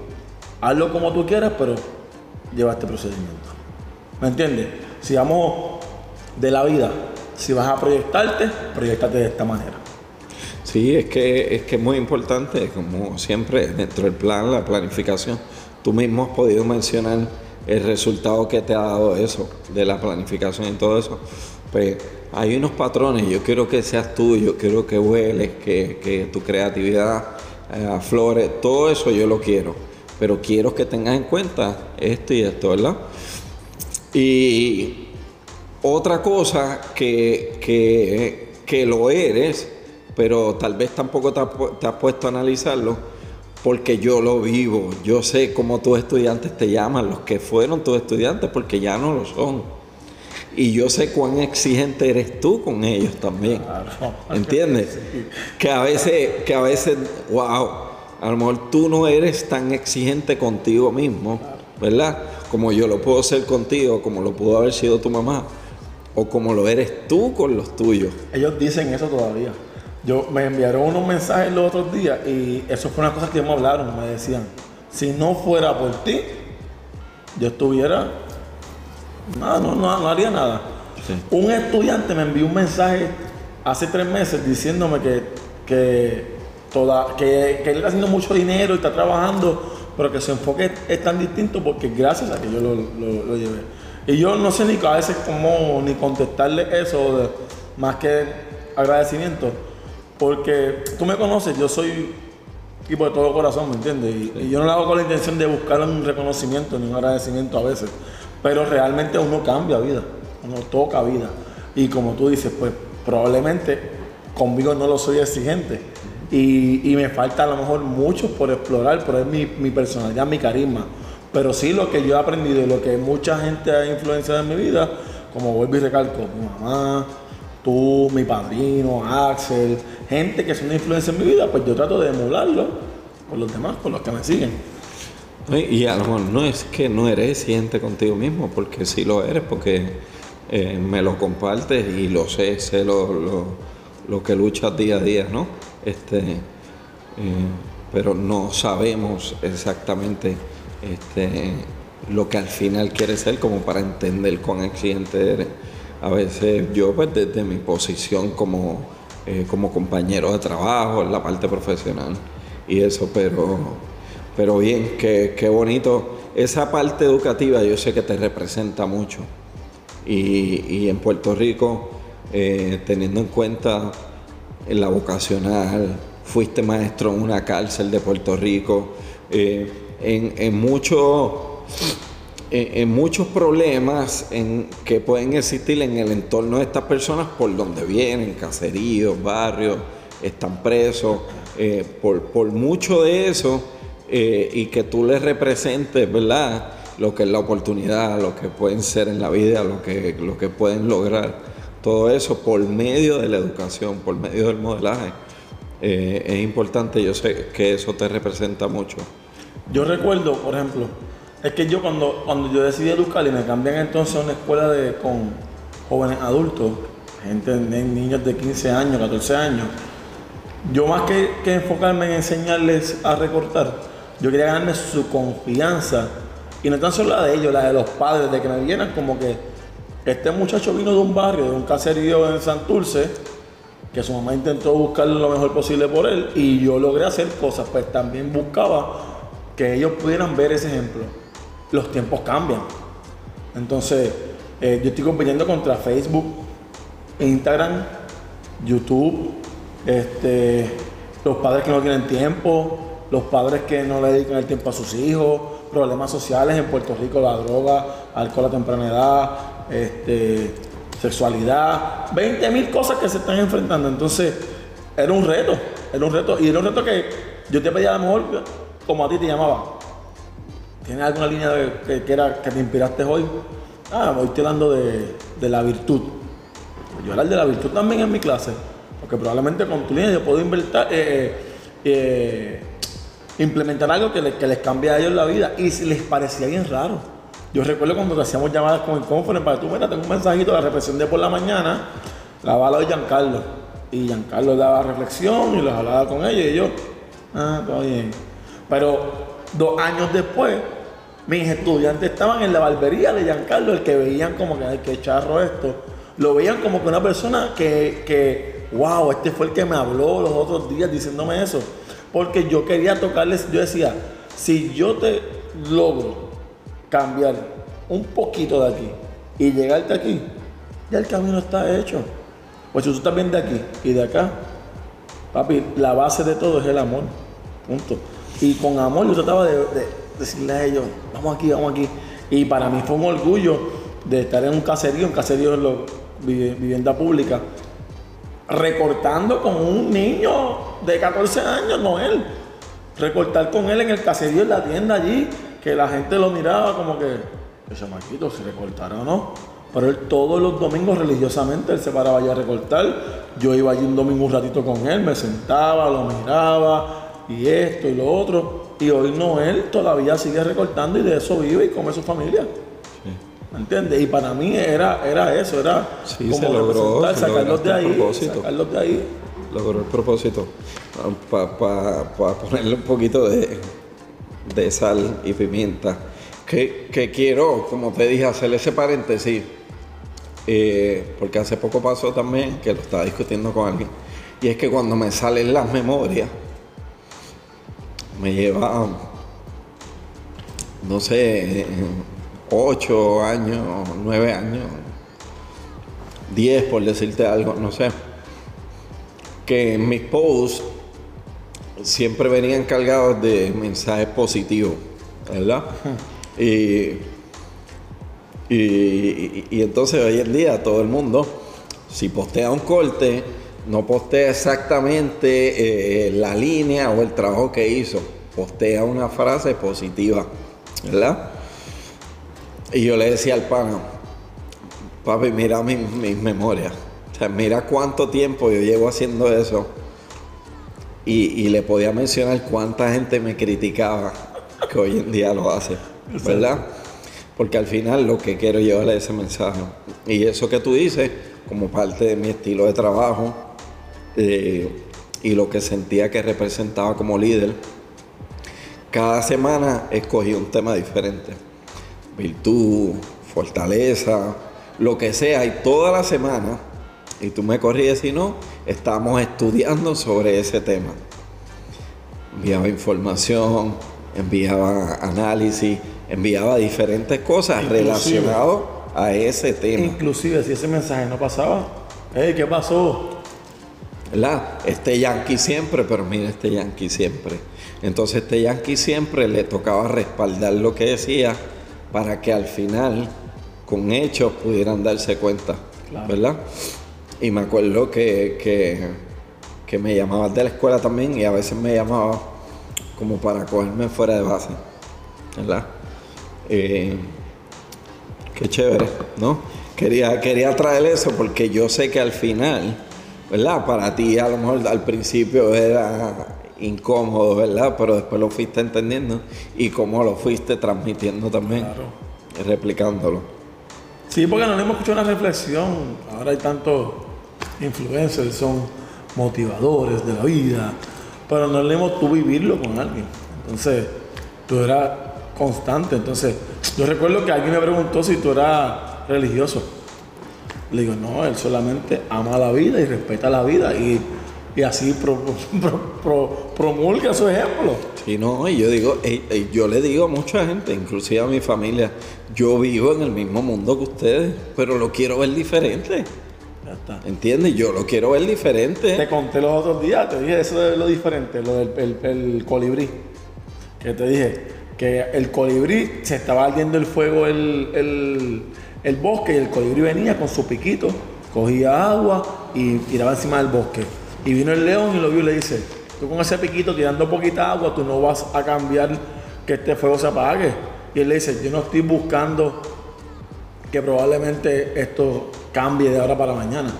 hazlo como tú quieras, pero lleva este procedimiento. ¿Me entiendes? Si vamos de la vida, si vas a proyectarte, proyectate de esta manera. Sí, es que, es que muy importante, como siempre, dentro del plan, la planificación. Tú mismo has podido mencionar el resultado que te ha dado eso, de la planificación y todo eso. Pues hay unos patrones, yo quiero que seas tú, yo quiero que hueles, que, que tu creatividad eh, aflore, todo eso yo lo quiero. pero quiero que tengas en cuenta esto y esto, ¿verdad? Y otra cosa que, que, que lo eres, pero tal vez tampoco te has, pu- te has puesto a analizarlo, porque yo lo vivo. Yo sé cómo tus estudiantes te llaman, los que fueron tus estudiantes, porque ya no lo son. Y yo sé cuán exigente eres tú con ellos también. ¿Entiendes? Que a veces, que a veces, wow, a lo mejor tú no eres tan exigente contigo mismo, ¿verdad? Como yo lo puedo ser contigo, como lo pudo haber sido tu mamá, o como lo eres tú con los tuyos. Ellos dicen eso todavía. Yo me enviaron unos mensajes los otros días y eso fue una cosa que me hablaron. Me decían, si no fuera por ti, yo estuviera. Nada, no, no, no haría nada. Sí. Un estudiante me envió un mensaje hace tres meses diciéndome que, que, toda, que, que él está haciendo mucho dinero y está trabajando, pero que su enfoque es tan distinto porque gracias a que yo lo, lo- lo llevé. Y yo no sé ni a veces cómo ni contestarle eso, más que agradecimiento, porque tú me conoces, yo soy tipo de todo corazón, ¿me entiendes? Y, y yo no lo hago con la intención de buscar un reconocimiento ni un agradecimiento a veces, pero realmente uno cambia vida, uno toca vida. Y como tú dices, pues probablemente conmigo no lo soy exigente. Y, y me falta a lo mejor mucho por explorar, por es mi, mi personalidad, mi carisma. Pero sí lo que yo he aprendido y lo que mucha gente ha influenciado en mi vida, como vuelvo y recalco, mi mamá, tú, mi padrino, Axel, gente que son una influencia en mi vida, pues yo trato de emularlo con los demás, con los que me siguen. Y a lo mejor no es que no eres exigente contigo mismo, porque sí lo eres, porque eh, me lo compartes y lo sé, sé lo, lo- lo que luchas día a día, ¿no? Este, eh, pero no sabemos exactamente este, lo que al final quieres ser como para entender cuán exigente eres. A veces yo pues desde mi posición como, eh, como compañero de trabajo en la parte profesional y eso, pero, pero bien, qué, qué bonito. Esa parte educativa yo sé que te representa mucho y, y en Puerto Rico, eh, teniendo en cuenta en la vocacional, fuiste maestro en una cárcel de Puerto Rico, eh, en, en muchos en muchos problemas que pueden existir en el entorno de estas personas por donde vienen, caseríos, barrios, están presos, eh, por, por mucho de eso eh, y que tú les representes, ¿verdad? Lo que es la oportunidad, lo que pueden ser en la vida, lo que, lo que pueden lograr, todo eso por medio de la educación, por medio del modelaje. Eh, es importante, yo sé que eso te representa mucho. Yo recuerdo, por ejemplo, es que yo cuando, cuando yo decidí educar y me cambian entonces a una escuela de, con jóvenes adultos, gente, niños de 15 años, 14 años, yo más que, enfocarme en enseñarles a recortar, yo quería ganarme su confianza. Y no tan solo la de ellos, la de los padres, de que me vieran como que este muchacho vino de un barrio, de un caserío en Santurce, que su mamá intentó buscar lo mejor posible por él y yo logré hacer cosas, pues también buscaba que ellos pudieran ver ese ejemplo. Los tiempos cambian. Entonces, eh, yo estoy compitiendo contra Facebook, Instagram, YouTube, este, los padres que no tienen tiempo, los padres que no le dedican el tiempo a sus hijos, problemas sociales en Puerto Rico, la droga, alcohol a temprana edad, este, sexualidad, 20 mil cosas que se están enfrentando. Entonces, era un reto, era un reto, y era un reto que yo te pedía a lo mejor, como a ti te llamaba. ¿Tienes alguna línea que, que era, que te inspiraste hoy? Ah, hoy estoy hablando de, de la virtud. Pues yo hablar de la virtud también en mi clase, porque probablemente con tu línea yo puedo invertir, eh, eh, implementar algo que, le- que les cambie a ellos la vida y si les parecía bien raro. Yo recuerdo cuando hacíamos llamadas con el conference para tú, mira, tengo un mensajito de la reflexión de por la mañana, la bala de Giancarlo. Y Giancarlo daba reflexión y los hablaba con ellos y yo, ah, todo bien. Pero dos años después, mis estudiantes estaban en la barbería de Giancarlo, el que veían como que, qué charro esto. Lo veían como que una persona que, que, wow, este fue el que me habló los otros días diciéndome eso. Porque yo quería tocarles, yo decía, si yo te logro cambiar un poquito de aquí y llegarte aquí, ya el camino está hecho. Pues si tú estás bien de aquí y de acá, papi, la base de todo es el amor. Punto. Y con amor yo trataba de, de- decirle a ellos, vamos aquí, vamos aquí. Y para mí fue un orgullo de estar en un caserío, un caserío lo- vi- vivienda pública, recortando con un niño de 14 años, Noel. Recortar con él en el caserío, en la tienda allí, que la gente lo miraba como que, ese maquito, si recortará o no. Pero él todos los domingos religiosamente, él se paraba allá a recortar. Yo iba allí un domingo un ratito con él, me sentaba, lo miraba, y esto y lo otro. Y hoy Noel todavía sigue recortando y de eso vive y come su familia. ¿Me entiendes? Y para mí era, era eso, era Sí, se logró, se sacarlos de ahí, sacarlos de ahí. logró el propósito. Para ponerle un poquito de, de sal y pimienta. Que, que quiero, como te dije, hacer ese paréntesis. eh, porque hace poco pasó también que lo estaba discutiendo con alguien. Y es que cuando me salen las memorias, me lleva, no sé, ocho años, nueve años, diez por decirte algo, no sé que mis posts siempre venían cargados de mensajes positivos, ¿verdad? Y, y, y entonces hoy en día todo el mundo, si postea un corte, no postea exactamente eh, la línea o el trabajo que hizo, postea una frase positiva, ¿verdad? Y yo le decía al pana, papi, mira mis, mis memorias. O sea, mira cuánto tiempo yo llevo haciendo eso. Y, y le podía mencionar cuánta gente me criticaba que hoy en día lo hace, ¿verdad? Porque al final lo que quiero llevarle ese mensaje. Y eso que tú dices, como parte de mi estilo de trabajo eh, y lo que sentía que representaba como líder, cada semana escogí un tema diferente. Virtud, fortaleza, lo que sea. Y toda la semana, y tú me corriges si no, estamos estudiando sobre ese tema. Enviaba información, enviaba análisis, enviaba diferentes cosas relacionadas a ese tema. Inclusive si ese mensaje no pasaba, hey, ¿qué pasó? ¿Verdad? Este yankee siempre, pero mira este yankee siempre. Entonces este yankee siempre le tocaba respaldar lo que decía para que al final, con hechos, pudieran darse cuenta, Claro. ¿verdad? Y me acuerdo que, que, que me llamaban de la escuela también y a veces me llamaba como para cogerme fuera de base, ¿verdad? Eh, Qué chévere, ¿no? Quería, quería traer eso porque yo sé que al final, ¿verdad? Para ti a lo mejor al principio era incómodo, ¿verdad? Pero después lo fuiste entendiendo y cómo lo fuiste transmitiendo también, Claro. replicándolo. Sí, porque no le hemos escuchado una reflexión. Ahora hay tantos influencers, son motivadores de la vida, pero no le hemos tú vivirlo con alguien. Entonces, tú eras constante. Entonces, yo recuerdo que alguien me preguntó si tú eras religioso. Le digo, no, él solamente ama la vida y respeta la vida y, y así pro- pro- pro- promulga su ejemplo. Sí, no, y yo digo, yo le digo a mucha gente, inclusive a mi familia, yo vivo en el mismo mundo que ustedes, pero lo quiero ver diferente. Ya está. ¿Entiendes? Yo lo quiero ver diferente. Te conté los otros días, te dije eso de lo diferente, lo del el, el colibrí. Que te dije que el colibrí se estaba ardiendo el fuego el, el, el bosque y el colibrí venía con su piquito, cogía agua y tiraba encima del bosque. Y vino el león y lo vio y le dice, tú con ese piquito tirando poquita agua, tú no vas a cambiar que este fuego se apague. Y él le dice, yo no estoy buscando que probablemente esto cambie de ahora para mañana.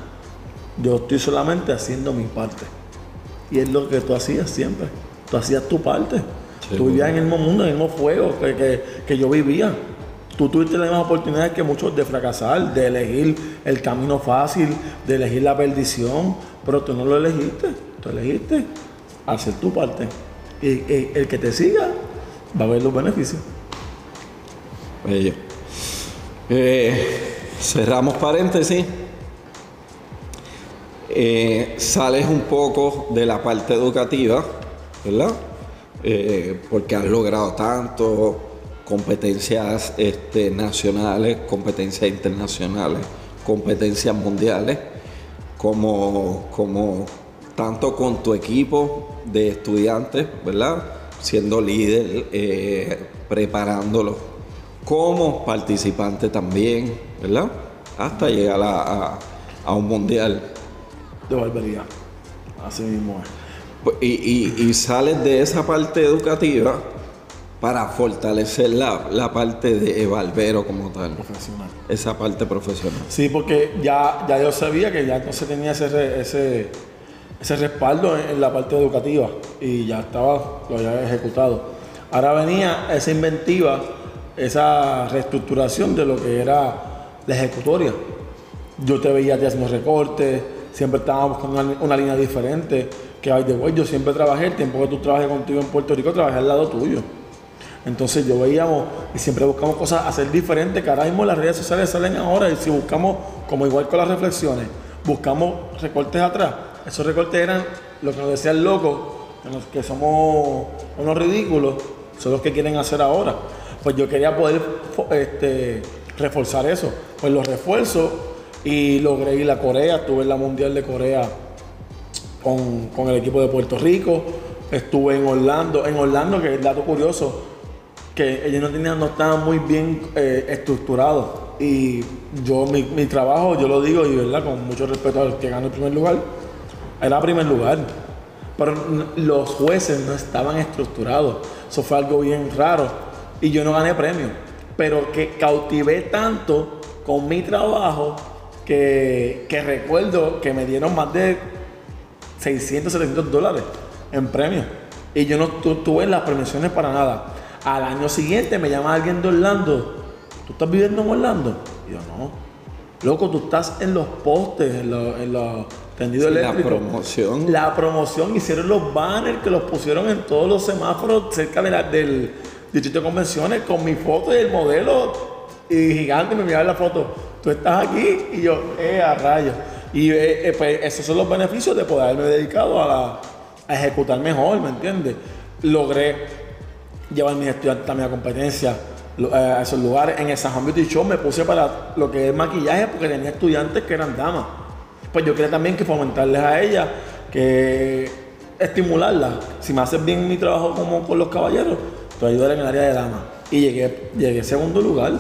Yo estoy solamente haciendo mi parte. Y es lo que tú hacías siempre. Tú hacías tu parte. Tú vivías en el mismo mundo, en el mismo fuego que, que- que yo vivía. Tú tuviste las mismas oportunidades que muchos de fracasar, de elegir el camino fácil, de elegir la perdición, pero tú no lo elegiste. Tú elegiste hacer tu parte. Y, el que te siga va a ver los beneficios. Bello. Eh, cerramos paréntesis. Eh, sales un poco de la parte educativa, ¿verdad? Eh, porque has logrado tanto, competencias este, nacionales, competencias internacionales, competencias mundiales, como, como tanto con tu equipo de estudiantes, ¿verdad? siendo líder, eh, preparándolo como participante también, ¿verdad? Hasta llegar a, a- a un mundial. De barbería. Así mismo es. Y, y- y sales de esa parte educativa para fortalecer la, la parte de barbero como tal, Profesional. esa parte profesional. Sí, porque ya, ya yo sabía que ya entonces tenía ese, ese, ese respaldo en, en la parte educativa y ya estaba, lo había ejecutado. Ahora venía esa inventiva, esa reestructuración de lo que era la ejecutoria. Yo te veía te haciendo recortes, siempre estábamos buscando una, una línea diferente. Que hay de yo siempre trabajé, el tiempo que tú trabajé contigo en Puerto Rico, trabajé al lado tuyo. Entonces yo veíamos y siempre buscamos cosas hacer diferentes, que ahora mismo las redes sociales salen ahora y si buscamos, como igual con las reflexiones, buscamos recortes atrás. Esos recortes eran lo que nos decía el loco, que, somos unos ridículos, son los que quieren hacer ahora. Pues yo quería poder este, reforzar eso. Pues los refuerzo y logré ir a Corea, estuve en la Mundial de Corea con, con el equipo de Puerto Rico. Estuve en Orlando. En Orlando, que es dato curioso, que ellos no tenían, no estaban muy bien eh, estructurados. Y yo, mi, mi trabajo, yo lo digo, y verdad, con mucho respeto al que ganó el primer lugar, era primer lugar. Pero los jueces no estaban estructurados. Eso fue algo bien raro. Y yo no gané premio. Pero que cautivé tanto con mi trabajo que, que recuerdo que me dieron más de 600, 700 dólares en premios. Y yo no tu- tuve las premiaciones para nada. Al año siguiente me llama alguien de Orlando. ¿Tú estás viviendo en Orlando? Y yo, no. Loco, tú estás en los postes, en los, en los tendidos Sí, la promoción. La promoción, hicieron los banners que los pusieron en todos los semáforos cerca de la- del distrito de convenciones con mi foto y el modelo y gigante me miraba la foto. Tú estás aquí y yo, eh, a rayos. Y eh, eh, pues esos son los beneficios de poder haberme dedicado a, la- a ejecutar mejor, ¿me entiendes? Logré llevar a mis estudiantes a competencia lo- eh, a esos lugares. En el San Juan Beauty Show me puse para lo que es maquillaje porque tenía estudiantes que eran damas. Pues yo quería también que fomentarles a ellas, que estimularlas. Si me haces bien mi trabajo como con los caballeros, te voy a ayudar en el área de damas. Y llegué, llegué segundo lugar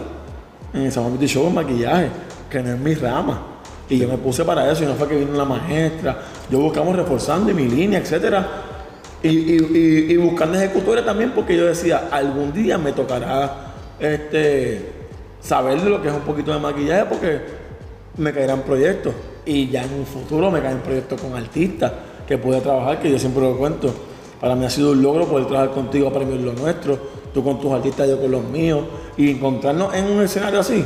en el San Juan Beauty Show en maquillaje, que no es mi rama. Y yo me puse para eso y no fue que vino la maestra. Yo buscamos reforzando y mi línea, etcétera. Y, y- y- buscando ejecutores también porque yo decía, algún día me tocará este, saber de lo que es un poquito de maquillaje porque me caerán proyectos. Y ya en un futuro me caen proyectos con artistas que pude trabajar, que yo siempre lo cuento. Para mí ha sido un logro poder trabajar contigo a premios lo nuestro, tú con tus artistas, yo con los míos, y encontrarnos en un escenario así,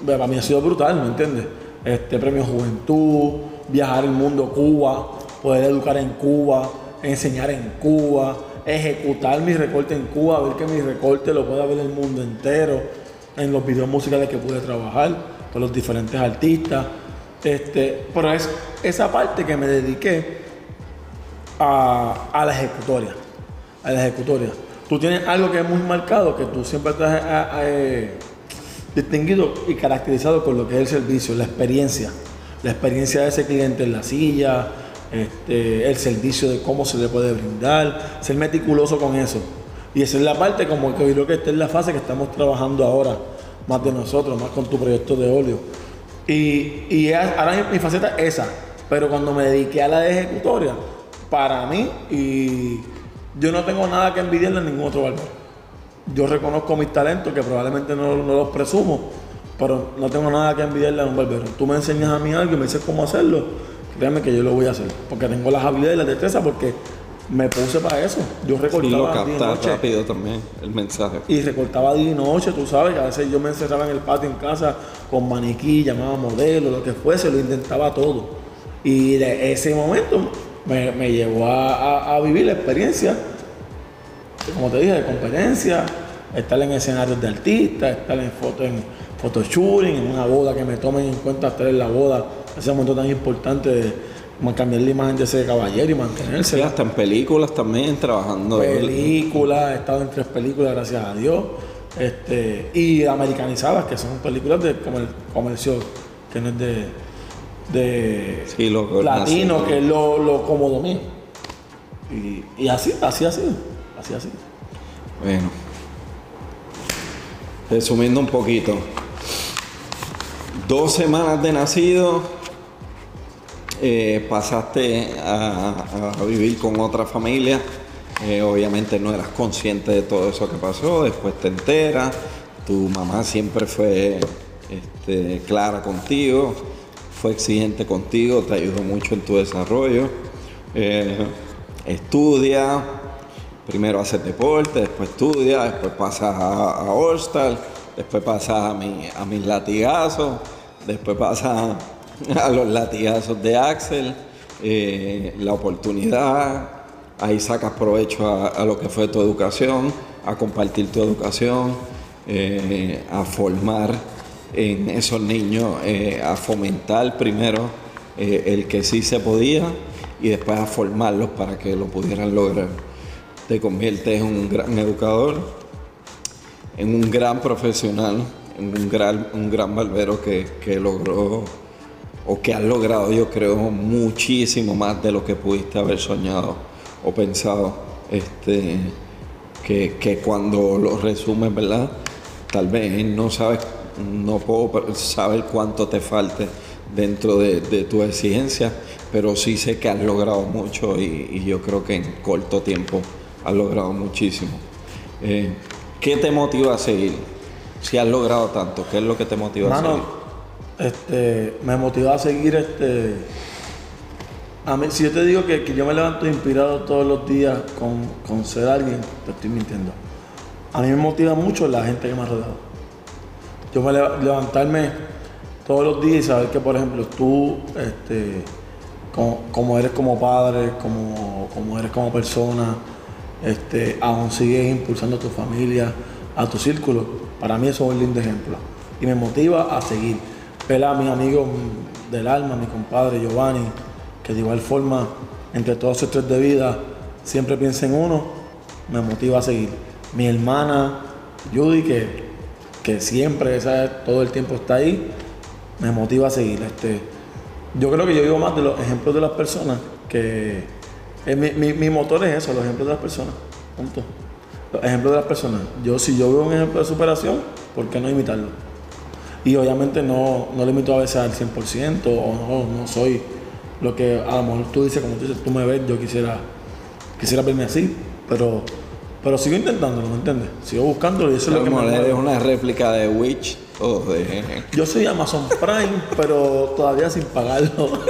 Ve, para mí ha sido brutal, ¿me entiendes? Este premio Juventud, viajar el mundo Cuba, poder educar en Cuba, enseñar en Cuba, ejecutar mi recorte en Cuba, ver que mi recorte lo pueda ver el mundo entero, en los videos musicales que pude trabajar con los diferentes artistas. Este, pero es esa parte que me dediqué a, a la ejecutoria. A la ejecutoria. Tú tienes algo que es muy marcado, que tú siempre estás eh, eh, distinguido y caracterizado con lo que es el servicio, la experiencia. La experiencia de ese cliente en la silla, este, el servicio de cómo se le puede brindar, ser meticuloso con eso. Y esa es la parte como que creo que esta es la fase que estamos trabajando ahora, más de nosotros, más con tu proyecto de óleo. Y, y ahora mi faceta es esa, pero cuando me dediqué a la de ejecutoria, para mí, y yo no tengo nada que envidiarle a ningún otro barbero yo reconozco mis talentos, que probablemente no, no los presumo, pero no tengo nada que envidiarle a un barbero. Tú me enseñas a mí algo y me dices cómo hacerlo, créeme que yo lo voy a hacer, porque tengo las habilidades y las destrezas, porque me puse para eso. Yo lo recortaba día y noche rápido también, el mensaje. y recortaba día y noche, tú sabes, que a veces yo me encerraba en el patio en casa con maniquí, llamaba modelo, lo que fuese, lo intentaba todo. Y de ese momento me, me llevó a, a- a vivir la experiencia, como te dije, de competencia, estar en escenarios de artistas, estar en foto en photoshooting, en una boda que me tomen en cuenta estar en la boda, ese momento tan importante de cambiar la imagen de ese caballero y mantenerse. Sí, hasta en películas también, trabajando. películas, he estado en tres películas, gracias a Dios. Este, y americanizadas, que son películas de comer- comercio, que no es de, de Sí, lo- latino, que es lo, lo cómodo mío. Y, y así, así sido. así, así. Bueno, resumiendo un poquito, dos semanas de nacido, eh, pasaste a, vivir con otra familia, eh, obviamente no eras consciente de todo eso que pasó, después te enteras, tu mamá siempre fue este, clara contigo, fue exigente contigo, te ayudó mucho en tu desarrollo, eh, estudia, primero haces deporte, después estudia, después pasas a, a después pasas a, mi, a mis latigazos, después pasas los latigazos de Axel, eh, la oportunidad, ahí sacas provecho a, a lo que fue tu educación, a compartir tu educación, eh, a formar en esos niños, eh, a fomentar primero el que sí se podía y después a formarlos para que lo pudieran lograr. Te conviertes en un gran educador, en un gran profesional, en un gran, un gran barbero que, que logró o que has logrado, yo creo, muchísimo más de lo que pudiste haber soñado o pensado. Este, que, que cuando lo resumes, ¿verdad? Tal vez no sabes, no puedo saber cuánto te falte dentro de, de tu exigencia, pero sí sé que has logrado mucho y, y yo creo que en corto tiempo has logrado muchísimo. Eh, ¿Qué te motiva a seguir? Si has logrado tanto, ¿qué es lo que te motiva a seguir? Este, me motiva a seguir este. A mí, si yo te digo que, yo me levanto inspirado todos los días con, ser alguien, te estoy mintiendo. A mí me motiva mucho la gente que me ha rodeado. Yo me leva- levantarme todos los días y saber que, por ejemplo, tú, este, como, eres como padre, como, como eres como persona, este, aún sigues impulsando a tu familia, a tu círculo. Para mí eso es un lindo ejemplo. Y me motiva a seguir. Ver a mis amigos del alma, mi compadre Giovanni, que de igual forma, entre todos esos tres de vida, siempre piensa en uno, me motiva a seguir. Mi hermana Judy, que, que siempre, todo el tiempo está ahí, me motiva a seguir. Este, yo creo que yo vivo más de los ejemplos de las personas que eh, mi, mi- mi motor es eso, los ejemplos de las personas. Punto. Los ejemplos de las personas. Yo si yo veo un ejemplo de superación, ¿por qué no imitarlo? Y obviamente no, no lo imito a veces al 100% o no, no soy lo que a lo mejor tú dices, como tú dices, tú me ves, yo quisiera, quisiera verme así, pero, pero sigo intentándolo, ¿me entiendes? Sigo buscándolo y eso es lo que me eres una réplica de Witch o de... Yo soy Amazon Prime, pero todavía sin pagarlo.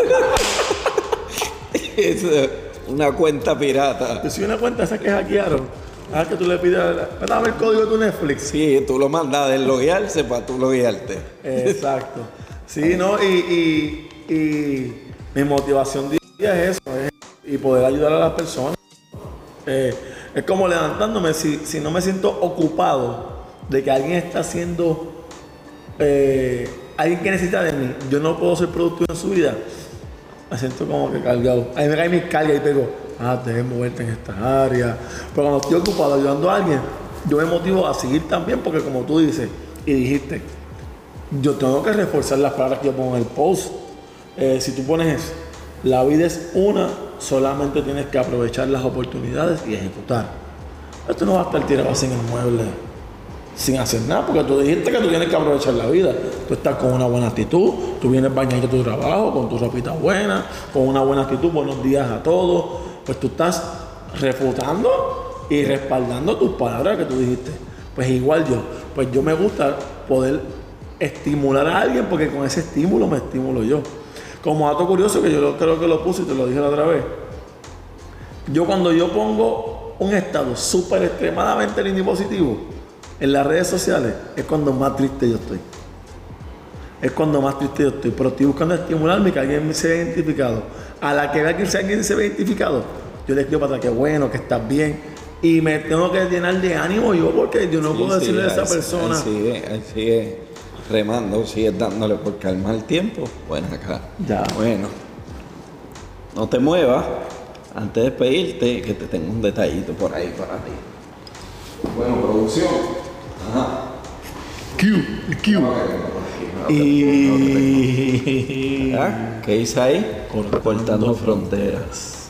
es una cuenta pirata. Yo soy una cuenta esa que hackearon. Ah, que tú le pides, dame el código de tu Netflix. Sí, tú lo mandas a desloguearse para tú loguearte. Exacto. Sí, ¿no? Y, y, y mi motivación día es eso, es- y poder ayudar a las personas. Eh, es como levantándome, si, si no me siento ocupado de que alguien está haciendo, eh, alguien que necesita de mí, yo no puedo ser productivo en su vida, me siento como que cargado. Ahí me cae mi carga y pego, ah, debes moverte en estas áreas. Pero cuando estoy ocupado ayudando a alguien, yo me motivo a seguir también porque como tú dices y dijiste, yo tengo que reforzar las palabras que yo pongo en el post. Eh, si tú pones eso, la vida es una, solamente tienes que aprovechar las oportunidades y ejecutar. Esto no va a estar tirado así en el mueble sin hacer nada, porque tú dijiste que tú tienes que aprovechar la vida. Tú estás con una buena actitud, tú vienes bañando tu trabajo, con tu ropita buena, con una buena actitud, buenos días a todos. Pues tú estás refutando y respaldando tus palabras que tú dijiste. Pues igual yo, pues yo me gusta poder estimular a alguien porque con ese estímulo me estimulo yo. Como dato curioso que yo creo que lo puse y te lo dije la otra vez. Yo cuando yo pongo un estado súper extremadamente lindo y positivo en las redes sociales es cuando más triste yo estoy. Es cuando más triste yo estoy. Pero estoy buscando estimularme que alguien se vea identificado. A la que vea que alguien se ve identificado, yo le escribo para que bueno, que estás bien. Y me tengo que llenar de ánimo yo porque yo no Sí, puedo sí, decirle a esa persona. Sigue, sigue remando, sigue dándole por calmar el tiempo. Bueno, acá. Ya. Bueno. No te muevas. Antes de despedirte, que te tengo un detallito por ahí para ti. Bueno, producción. Q, Q. Y. ¿Ah? ¿Qué dice ahí? Cortando fronteras.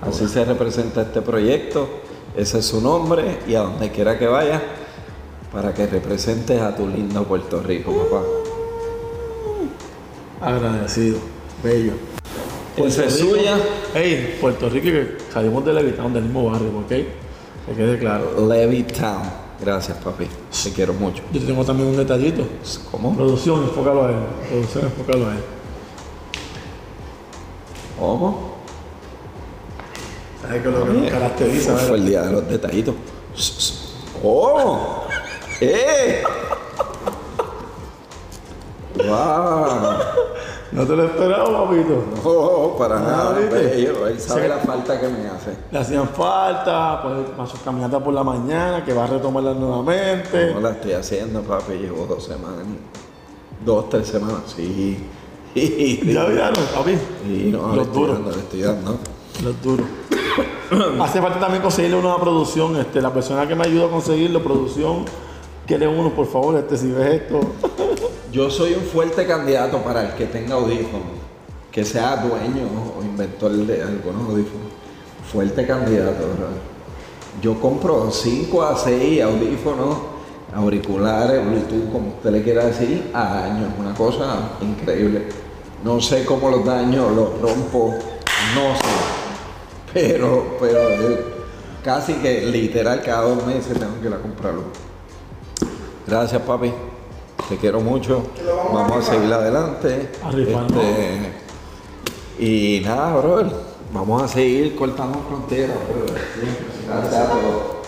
Así se representa este proyecto Ese es su nombre y a donde quiera que vaya, para que representes a tu lindo Puerto Rico, papá. Agradecido. Bello. Esa es Rico- suya. Ey, Puerto Rico que salimos de Levitown, del mismo barrio, ¿ok? Que quede claro. Levittown. Gracias, papi. Te quiero mucho. Yo tengo también un detallito. ¿Cómo? Producción, enfócalo a él. Producción, enfócalo a él. ¿Cómo? ¿Sabes qué lo que nos caracteriza? Fue el día de los detallitos. ¡Oh! ¡Eh! ¡Wow! No te lo esperaba, papito. No, para Ah, nada. Él sabe Sí. la falta que me hace. Le hacían falta, pues para sus caminatas por la mañana, que va a retomarlas nuevamente. No la estoy haciendo, papi. Llevo dos semanas. Dos, tres semanas. Sí. Ya vieron, papi. Sí, no, le Los duros. le estoy dando. Los duros. Hace falta también conseguirle una producción. Este, la persona que me ayuda a conseguirlo, producción, quiere uno, por favor, este, si ves esto. Yo soy un fuerte candidato para el que tenga audífonos, que sea dueño o inventor de algunos audífonos. Fuerte candidato, bro. Yo compro 5 a 6 audífonos, auriculares, Bluetooth, como usted le quiera decir, a años. Una cosa increíble. No sé cómo los daño, los rompo, no sé. Pero, pero eh, casi que literal cada dos meses tengo que ir a comprarlo. Gracias, papi. Te quiero mucho. Vamos a seguir adelante. Este, y nada, brother. Vamos a seguir cortando fronteras, brother. Gracias a todos.